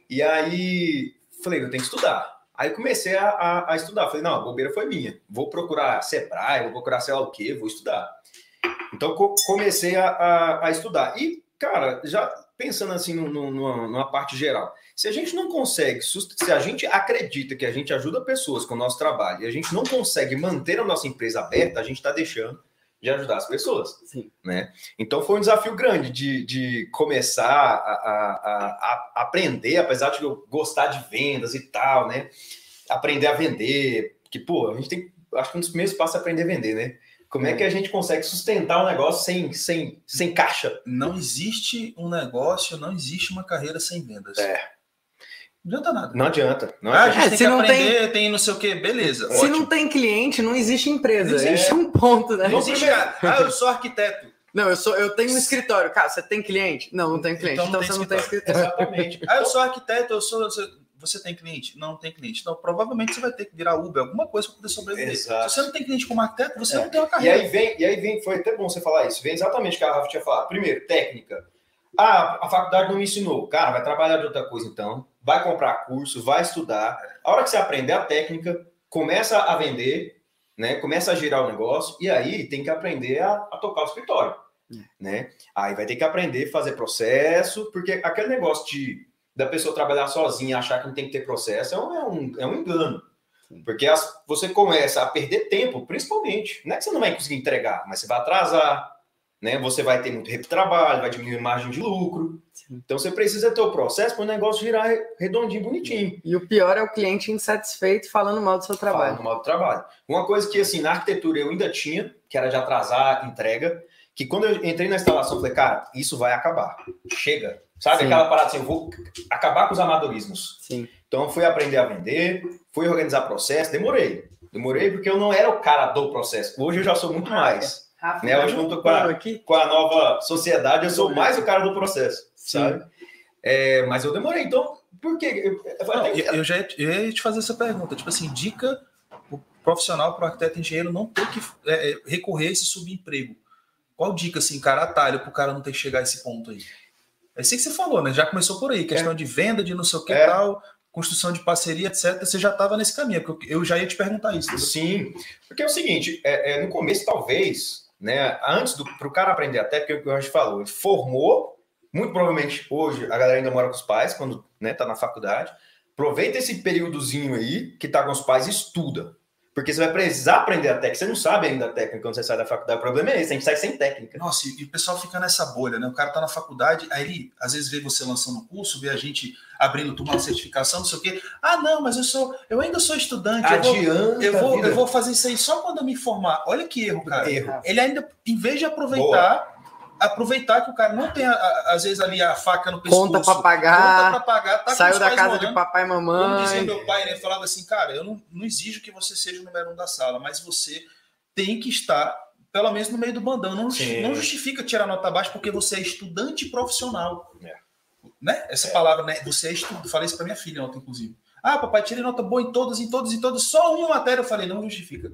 E aí, falei, eu tenho que estudar. Aí comecei a, a, a estudar. Falei, não, a bobeira foi minha. Vou procurar Sebrae, vou procurar sei lá o quê, vou estudar. Então co- comecei a, a, a estudar. E, cara, já pensando assim no- no- numa, parte geral, se a gente não consegue, se a gente acredita que a gente ajuda pessoas com o nosso trabalho e a gente não consegue manter a nossa empresa aberta, a gente está deixando de ajudar as pessoas. Sim. Né? Então foi um desafio grande de, de começar a, a- a- a aprender, apesar de eu gostar de vendas e tal, né? Aprender a vender. Que, pô, a gente tem. Acho que um dos primeiros passos é aprender a vender, né? Como é que a gente consegue sustentar um negócio sem, sem, sem caixa? Não existe um negócio, não existe uma carreira sem vendas. É. Não adianta nada. Não adianta. Não Ah, a adianta. gente É, tem se que não aprender, tem... não sei o quê, beleza. Se ótimo. não tem cliente, não existe empresa. Não existe. É um ponto, né? Não existe, cara. Ah, eu sou arquiteto. Não, eu sou, eu tenho um escritório. Cara, você tem cliente? Não, não tem cliente. Então Então, não tem você não tem escritório. Exatamente. Ah, eu sou arquiteto, eu sou. Você, tem cliente? Não, não tem cliente. Então, provavelmente você vai ter que virar Uber, alguma coisa para poder sobreviver. Exato. Se você não tem cliente como arquiteto, você É. não tem uma E carreira. aí vem, e aí vem, foi até bom você falar isso. Vem exatamente o que a Rafa tinha falado. Primeiro, técnica. Ah, a faculdade não me ensinou. Cara, vai trabalhar de outra coisa então. Vai comprar curso, vai estudar. A hora que você aprender a técnica, começa a vender, né? Começa a girar o negócio e aí tem que aprender a, a tocar o escritório. né? Aí vai ter que aprender a fazer processo, porque aquele negócio de da pessoa trabalhar sozinha achar que não tem que ter processo é um, é um, é um engano. Porque as, você começa a perder tempo, principalmente. Não é que você não vai conseguir entregar, mas você vai atrasar, né? Você vai ter muito trabalho, vai diminuir a margem de lucro. Sim. Então você precisa ter o processo para o negócio girar redondinho, bonitinho. E o pior é o cliente insatisfeito falando mal do seu trabalho. Falando mal do trabalho. Uma coisa que assim na arquitetura eu ainda tinha, que era de atrasar a entrega, que quando eu entrei na instalação, eu falei, cara, isso vai acabar. Chega. Sabe Sim. aquela parada assim, eu vou acabar com os amadorismos. Sim. Então fui aprender a vender, fui organizar processo, demorei. Demorei porque eu não era o cara do processo. Hoje eu já sou muito mais. Rafa, né? Hoje junto com a, com a nova sociedade, eu sou mais o cara do processo, Sim. sabe? É, mas eu demorei, então, por quê? Eu, eu, eu já ia, te fazer essa pergunta, tipo assim, dica profissional para o arquiteto engenheiro não ter que é, é, recorrer a esse subemprego. Qual dica, assim, cara, atalho para o cara não ter que chegar a esse ponto aí? É assim que você falou, né? Já começou por aí, questão é. de venda, de não sei o que é. tal, construção de parceria, etc. Você já estava nesse caminho, porque eu já ia te perguntar isso. Sim, porque é o seguinte, é, é no começo, talvez, né? Antes do para o cara aprender até, porque o que a gente falou, ele formou, muito provavelmente hoje a galera ainda mora com os pais, quando né, tá na faculdade. Aproveita esse períodozinho aí que tá com os pais estuda. Porque você vai precisar aprender a técnica. Você não sabe ainda a técnica quando você sai da faculdade. O problema é esse, a gente sai sem técnica. Nossa, e o pessoal fica nessa bolha, né? O cara tá na faculdade, aí ele às vezes vê você lançando um curso, vê a gente abrindo turma de certificação, não sei o quê. Ah, não, mas eu sou, eu ainda sou estudante. Adianta, eu vou, eu vou, eu vou fazer isso aí só quando eu me formar. Olha que erro, cara. Erro. Ele ainda, em vez de aproveitar. Boa aproveitar que o cara não tem, às vezes, ali a faca no pescoço. Conta para pagar. Conta para pagar. Tá saiu da casa morando. de papai e mamãe. Como dizia meu pai, né? Falava assim, cara, eu não, não exijo que você seja o número um da sala, mas você tem que estar, pelo menos, no meio do bandão. Não, não justifica tirar nota baixa porque você é estudante profissional. É. Né? Essa é. palavra, né? Você é estudante. Falei isso para minha filha ontem, inclusive. Ah, papai, tirei nota boa em todas, em todas, em todas. Só uma matéria eu falei, não justifica.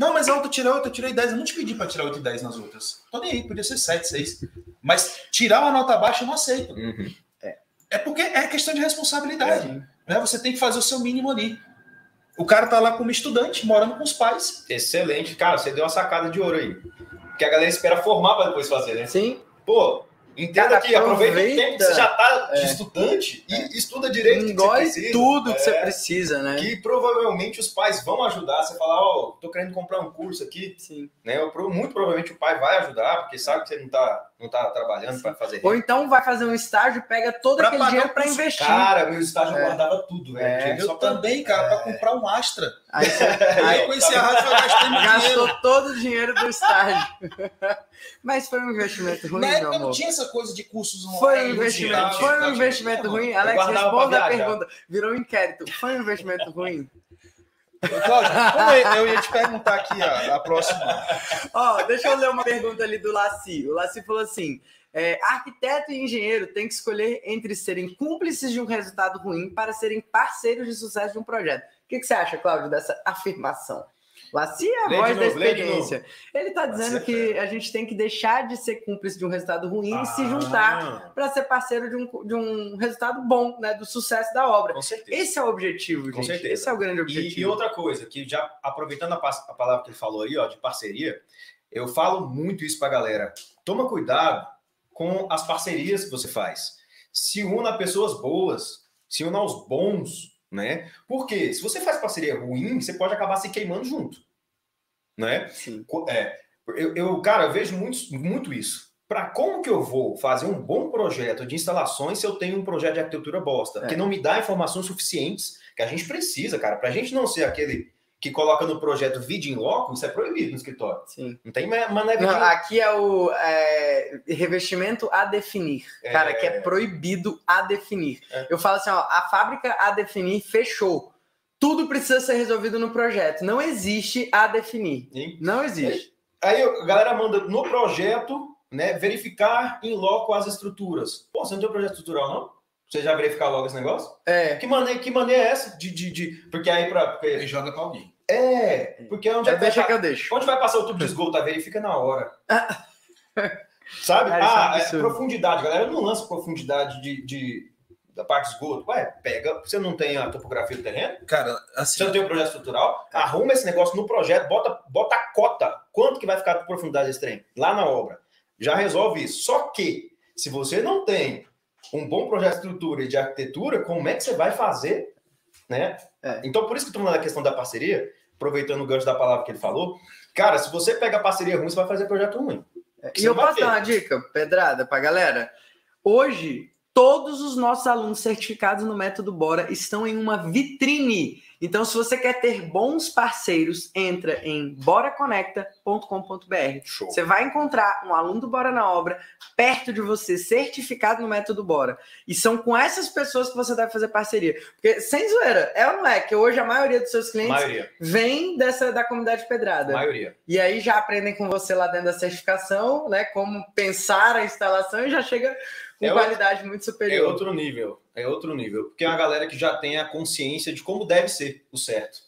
Não, mas a outra tirei 8, eu tirei 10. Eu não te pedi para tirar 8 e 10 nas outras. Tô nem aí, podia ser 7, 6. Mas tirar uma nota baixa eu não aceito. Uhum. É. é porque é questão de responsabilidade. É. Né? Você tem que fazer o seu mínimo ali. O cara tá lá como estudante, morando com os pais. Excelente. Cara, você deu uma sacada de ouro aí. Porque a galera espera formar para depois fazer, né? Sim. Pô, Entenda aqui, aproveita, aproveita o tempo que você já está de é. estudante e é. estuda direito que você precisa. tudo que é. você precisa, né? Que provavelmente os pais vão ajudar. Você falar, ó, oh, tô querendo comprar um curso aqui. Sim. Né? Muito provavelmente o pai vai ajudar, porque sabe que você não está não tá trabalhando para fazer. Ou então vai fazer um estágio, pega todo pra aquele dinheiro para investir. Cara, meu estágio é. guardava tudo, velho. É. Eu também, cara, para é. comprar um Astra. Aí, aí eu conheci a rádio, gastei Gastou dinheiro. todo o dinheiro do estágio. Mas foi um investimento ruim, Na época não tinha essa coisa de cursos online. Foi um investimento, foi um investimento ruim. Alex, responda a pergunta. Virou um inquérito. Foi um investimento ruim? Cláudio, eu ia te perguntar aqui a, a próxima. Ó, deixa eu ler uma pergunta ali do Laci. O Laci falou assim: é, arquiteto e engenheiro têm que escolher entre serem cúmplices de um resultado ruim para serem parceiros de sucesso de um projeto. O que, que você acha, Cláudio, dessa afirmação? Laci é a lê voz da experiência. Ele está dizendo que a gente tem que deixar de ser cúmplice de um resultado ruim ah. e se juntar para ser parceiro de um, de um resultado bom, né? Do sucesso da obra. Com certeza. Esse é o objetivo, gente. Com certeza. Esse é o grande objetivo. E, e outra coisa, que já aproveitando a, a palavra que ele falou aí, ó, de parceria, eu falo muito isso para a galera. Toma cuidado com as parcerias que você faz. Se una pessoas boas, se una aos bons, né? Porque se você faz parceria ruim, você pode acabar se queimando junto, né? Sim. É, eu, eu, cara, eu vejo muito, muito isso. Para como que eu vou fazer um bom projeto de instalações se eu tenho um projeto de arquitetura bosta, é. que não me dá informações suficientes que a gente precisa, cara, para a gente não ser aquele que coloca no projeto vídeo em loco, isso é proibido no escritório. Sim. Não tem maneira não, Aqui é o é, revestimento a definir. É... Cara, que é proibido a definir. É. Eu falo assim, ó, a fábrica a definir fechou. Tudo precisa ser resolvido no projeto. Não existe a definir. Sim. Não existe. Aí a galera manda no projeto, né, verificar em loco as estruturas. Pô, você não tem um projeto estrutural, não? Você já verificar logo esse negócio? É. Que maneira, que maneira é essa de, de, de... Porque aí para porque... Ele joga para alguém. É, porque é onde é, deixa que eu deixo. Onde vai passar o tubo de esgoto? Tá? Verifica na hora. Sabe? ah, é, profundidade, galera não lança profundidade de, de, da parte de esgoto. Ué, pega. Você não tem a topografia do terreno? Cara, assim. Você não tem o um projeto estrutural? Arruma esse negócio no projeto, bota, bota a cota. Quanto que vai ficar de profundidade esse trem? Lá na obra. já resolve isso. Só que, se você não tem um bom projeto de estrutura e de arquitetura, como é que você vai fazer, né? É. Então, por isso que eu tô falando da questão da parceria, aproveitando o gancho da palavra que ele falou, cara, se você pega a parceria ruim, você vai fazer projeto ruim. E Você eu posso dar uma dica, pedrada, pra galera? Hoje, todos os nossos alunos certificados no Método Bora estão em uma vitrine. Então, se você quer ter bons parceiros, entra em boraconecta.com.br. Você vai encontrar um aluno do Bora na Obra perto de você, certificado no Método Bora. E são com essas pessoas que você deve fazer parceria. Porque, sem zoeira, é ou não é que hoje a maioria dos seus clientes Maioria. vem dessa da comunidade pedrada. Maioria. E aí já aprendem com você lá dentro da certificação, né? Como pensar a instalação e já chega com É outro- qualidade muito É superior. outro nível. É outro nível. Porque é uma galera que já tem a consciência de como deve ser o certo.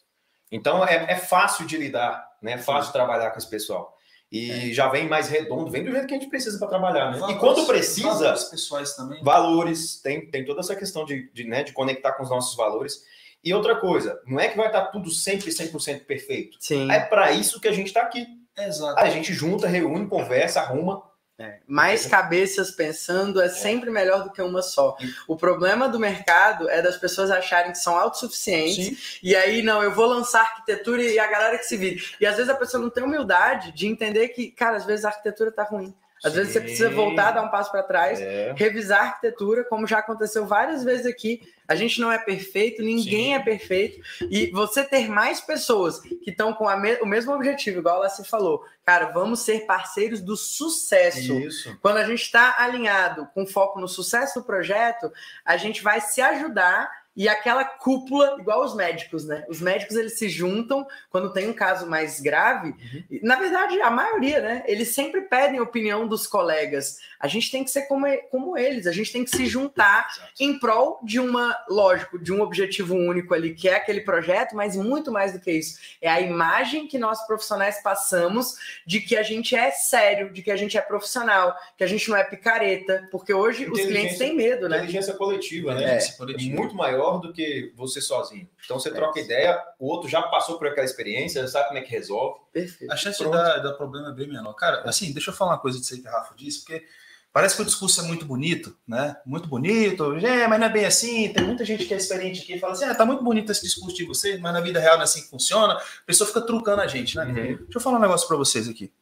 Então é, é fácil de lidar, né? É fácil de trabalhar com esse pessoal. E já vem mais redondo, vem do jeito que a gente precisa para trabalhar, né? E Valores- quando precisa, valores pessoais também. valores, tem, tem toda essa questão de, de, né, de conectar com os nossos valores. E outra coisa, não é que vai estar tudo sempre 100% perfeito. Sim. É para isso que a gente está aqui. Exato. A gente junta, reúne, conversa, arruma. É, Mais cabeças pensando é sempre melhor do que uma só. O problema do mercado é das pessoas acharem que são autossuficientes e aí, não, eu vou lançar arquitetura e a galera que se vire. E às vezes a pessoa não tem humildade de entender que, cara, às vezes a arquitetura tá ruim. Às vezes você precisa Sim. voltar, dar um passo para trás, É. revisar a arquitetura, como já aconteceu várias vezes aqui. A gente não é perfeito, ninguém Sim. é perfeito. E você ter mais pessoas que estão com me- o mesmo objetivo, igual ela se falou, cara, vamos ser parceiros do sucesso. Isso. Quando a gente está alinhado com foco no sucesso do projeto, a gente vai se ajudar e aquela cúpula, igual os médicos, né? Os médicos eles se juntam quando tem um caso mais grave. E, Na verdade, a maioria, né? Eles sempre pedem a opinião dos colegas. A gente tem que ser como, como eles, a gente tem que se juntar em prol de uma, lógico, de um objetivo único ali, que é aquele projeto, mas muito mais do que isso. É a imagem que nós profissionais passamos de que a gente é sério, de que a gente é profissional, que a gente não é picareta, porque hoje os clientes têm medo, né? Inteligência coletiva, né? É coletiva. muito maior do que você sozinho. Então você troca ideia, o outro já passou por aquela experiência, já sabe como é que resolve. Perfeito. A chance de dar, dar problema é bem menor. Cara, assim, deixa eu falar uma coisa disso aí que a Rafa disse, porque parece que o discurso é muito bonito, né? Muito bonito, é, mas não é bem assim. Tem muita gente que é experiente aqui e fala assim: ah, tá muito bonito esse discurso de vocês, mas na vida real não é assim que funciona. A pessoa fica trucando a gente, né? Uhum. Deixa eu falar um negócio pra vocês aqui.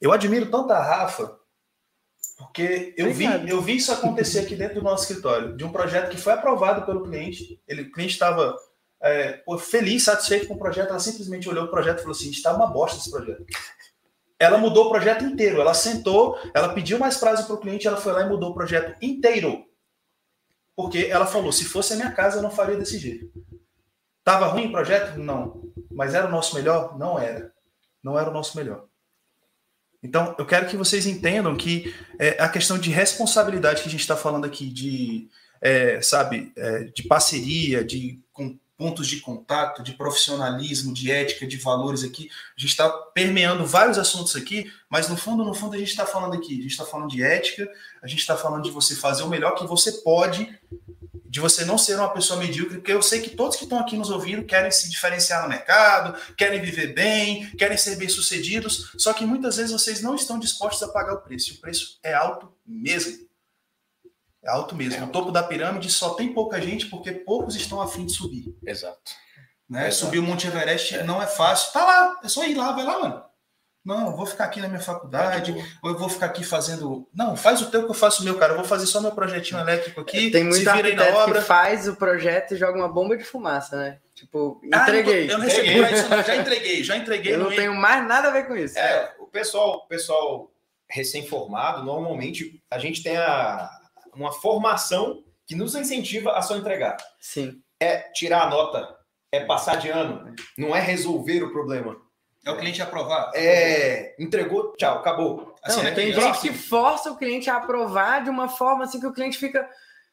Eu admiro tanto a Rafa, porque eu vi, eu vi isso acontecer aqui dentro do nosso escritório, de um projeto que foi aprovado pelo cliente. Ele, o cliente estava é, feliz, satisfeito com o projeto, ela simplesmente olhou o projeto e falou assim: está uma bosta esse projeto. Ela mudou o projeto inteiro. Ela sentou, ela pediu mais prazo para o cliente, ela foi lá e mudou o projeto inteiro. Porque ela falou: se fosse a minha casa, eu não faria desse jeito. Tava ruim o projeto? Não. Mas era o nosso melhor? Não era. Não era o nosso melhor. Então, eu quero que vocês entendam que é, a questão de responsabilidade que a gente está falando aqui, de, é, sabe, é, de parceria, de com pontos de contato, de profissionalismo, de ética, de valores aqui, a gente está permeando vários assuntos aqui, mas no fundo, no fundo, a gente está falando aqui, a gente está falando de ética, a gente está falando de você fazer o melhor que você pode, de você não ser uma pessoa medíocre, porque eu sei que todos que estão aqui nos ouvindo querem se diferenciar no mercado, querem viver bem, querem ser bem-sucedidos, só que muitas vezes vocês não estão dispostos a pagar o preço. E o preço é alto mesmo. É alto mesmo. É O topo da pirâmide só tem pouca gente porque poucos estão afim de subir. Exato. Né? Exato. Subir o Monte Everest não é fácil. Tá lá, é só ir lá, vai lá, mano. Não, eu vou ficar aqui na minha faculdade, ou eu vou ficar aqui fazendo. Não, faz o teu que eu faço o meu, cara. Eu vou fazer só meu projetinho elétrico aqui. Tem muito se virem na arquiteto obra. que faz o projeto e joga uma bomba de fumaça, né? Tipo, Ah, entreguei. eu não recebi Entreguei. pra isso, não. Já entreguei, já entreguei. Eu não não tenho mais nada a ver com isso. É, o pessoal, o pessoal recém-formado, normalmente a gente tem a, uma formação que nos incentiva a só entregar. Sim. É tirar a nota, é passar de ano, não é resolver o problema. É o cliente aprovar. É, entregou, tchau, acabou. Assim, não, é tem que- gente assim, que força o cliente a aprovar de uma forma assim que o cliente fica.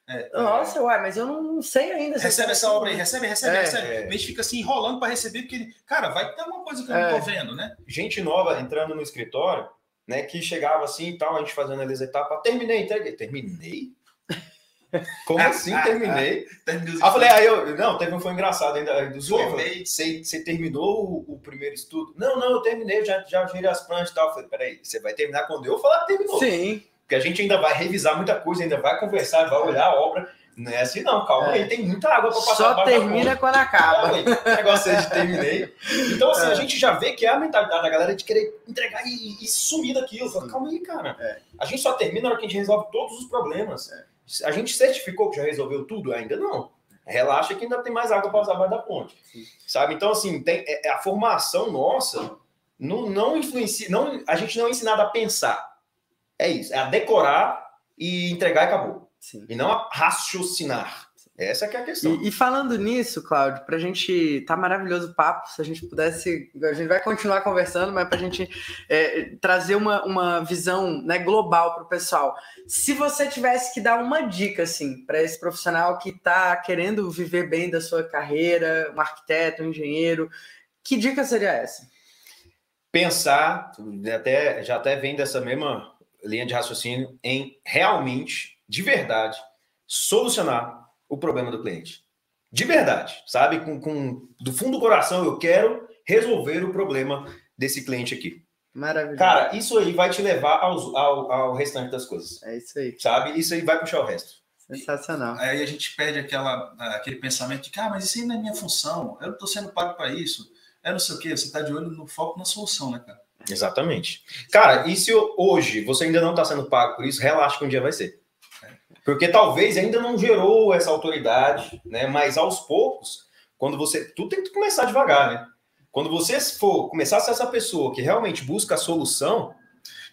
É, Nossa, uai, mas eu não, sei ainda. se Recebe essa obra aí, recebe, recebe, É, recebe. é. A gente fica assim enrolando para receber, porque, ele, cara, vai ter uma coisa que eu É. não tô vendo, né? Gente nova entrando no escritório, né, que chegava assim e tal, a gente fazendo as etapas, terminei, entreguei. Terminei? Como assim terminei? Aí eu falei, aí eu, não, teve um foi engraçado ainda do Falei, você, você terminou o, o, primeiro estudo? Não, não, eu terminei, já, já virei as plantas e tal. Eu falei, peraí, você vai terminar quando eu falar que terminou. Sim. Porque a gente ainda vai revisar muita coisa, ainda vai conversar, vai olhar a obra. Não é assim, não, calma é. aí, tem muita água para passar. Só termina quando acaba. O negócio é de terminei. Então, assim, é. a gente já vê que é a mentalidade da galera de querer entregar e, e sumir daquilo. Fala, calma aí, cara. É. A gente só termina na hora que a gente resolve todos os problemas. É. A gente certificou que já resolveu tudo? Ainda não. Relaxa que ainda tem mais água para usar abaixo da ponte. Sabe? Então, assim, tem, é, a formação nossa não, não influencia. Não, a gente não é ensinado a pensar. É isso. É a decorar e entregar e acabou. Sim. E não a raciocinar. Essa que é a questão. E, e falando nisso, Cláudio, para a gente tá maravilhoso o papo, se a gente pudesse, a gente vai continuar conversando, mas para a gente é, trazer uma, uma visão né, global para o pessoal. Se você tivesse que dar uma dica assim para esse profissional que está querendo viver bem da sua carreira, um arquiteto, um engenheiro, que dica seria essa? Pensar, até já até vem dessa mesma linha de raciocínio em realmente, de verdade, solucionar o problema do cliente. De verdade, sabe? Com, com do fundo do coração, eu quero resolver o problema desse cliente aqui. Maravilhoso. Cara, isso aí vai te levar ao, ao, ao restante das coisas. É isso aí. Sabe? Isso aí vai puxar o resto. Sensacional. Aí a gente perde aquela, aquele pensamento de que, ah, mas isso aí não é minha função, eu não estou sendo pago para isso. É não sei o quê, você está de olho no foco na solução, né, cara? Exatamente. Cara, e se hoje você ainda não está sendo pago por isso, relaxa que um dia vai ser. Porque talvez ainda não gerou essa autoridade, né? Mas aos poucos, quando você. Tudo tem que começar devagar, né? Quando você for começar a ser essa pessoa que realmente busca a solução.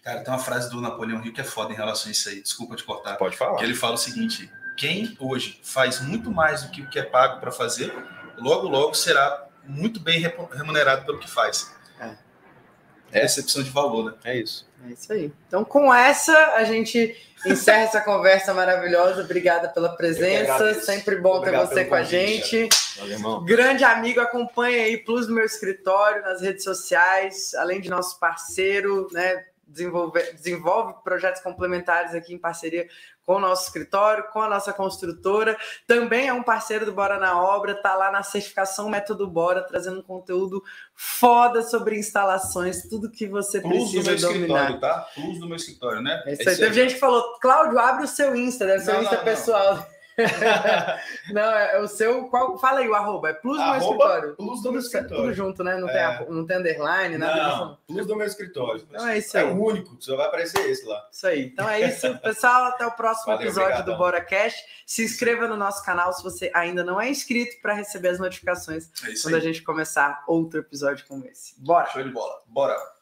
Cara, tem uma frase do Napoleão Hill que é foda em relação a isso aí. Desculpa te cortar. Pode falar. Que ele fala o seguinte: quem hoje faz muito mais do que o que é pago para fazer, logo, logo será muito bem remunerado pelo que faz. É. É percepção de valor, né? É isso. É isso aí. Então, com essa, a gente encerra essa conversa maravilhosa. Obrigada pela presença. Sempre bom Obrigado ter você com a gente. Valeu, Grande amigo, acompanha aí Plus meu escritório, nas redes sociais, além de nosso parceiro, né? Desenvolve, desenvolve projetos complementares aqui em parceria com o nosso escritório, com a nossa construtora. Também é um parceiro do Bora na Obra, tá lá na certificação Método Bora, trazendo conteúdo foda sobre instalações, tudo que você Plus precisa do meu dominar. tá? Plus do meu escritório, né? É isso aí. Teve gente que falou, Cláudio, abre o seu Insta, deve ser o Insta não, pessoal. Não. não, é o seu. Qual, fala aí o arroba. É plus do meu escritório. Plus do meu escritório. Tudo junto, né? Não, é. tem, não tem underline, nada não, disso. Plus do meu escritório. Então é isso aí. É o único, só vai aparecer esse lá. Isso aí. Então é isso, pessoal. Até o próximo Valeu, episódio obrigado. do Bora Cash. Se inscreva no nosso canal se você ainda não é inscrito para receber as notificações é quando aí. a gente começar outro episódio como esse. Bora! Show de bola. Bora!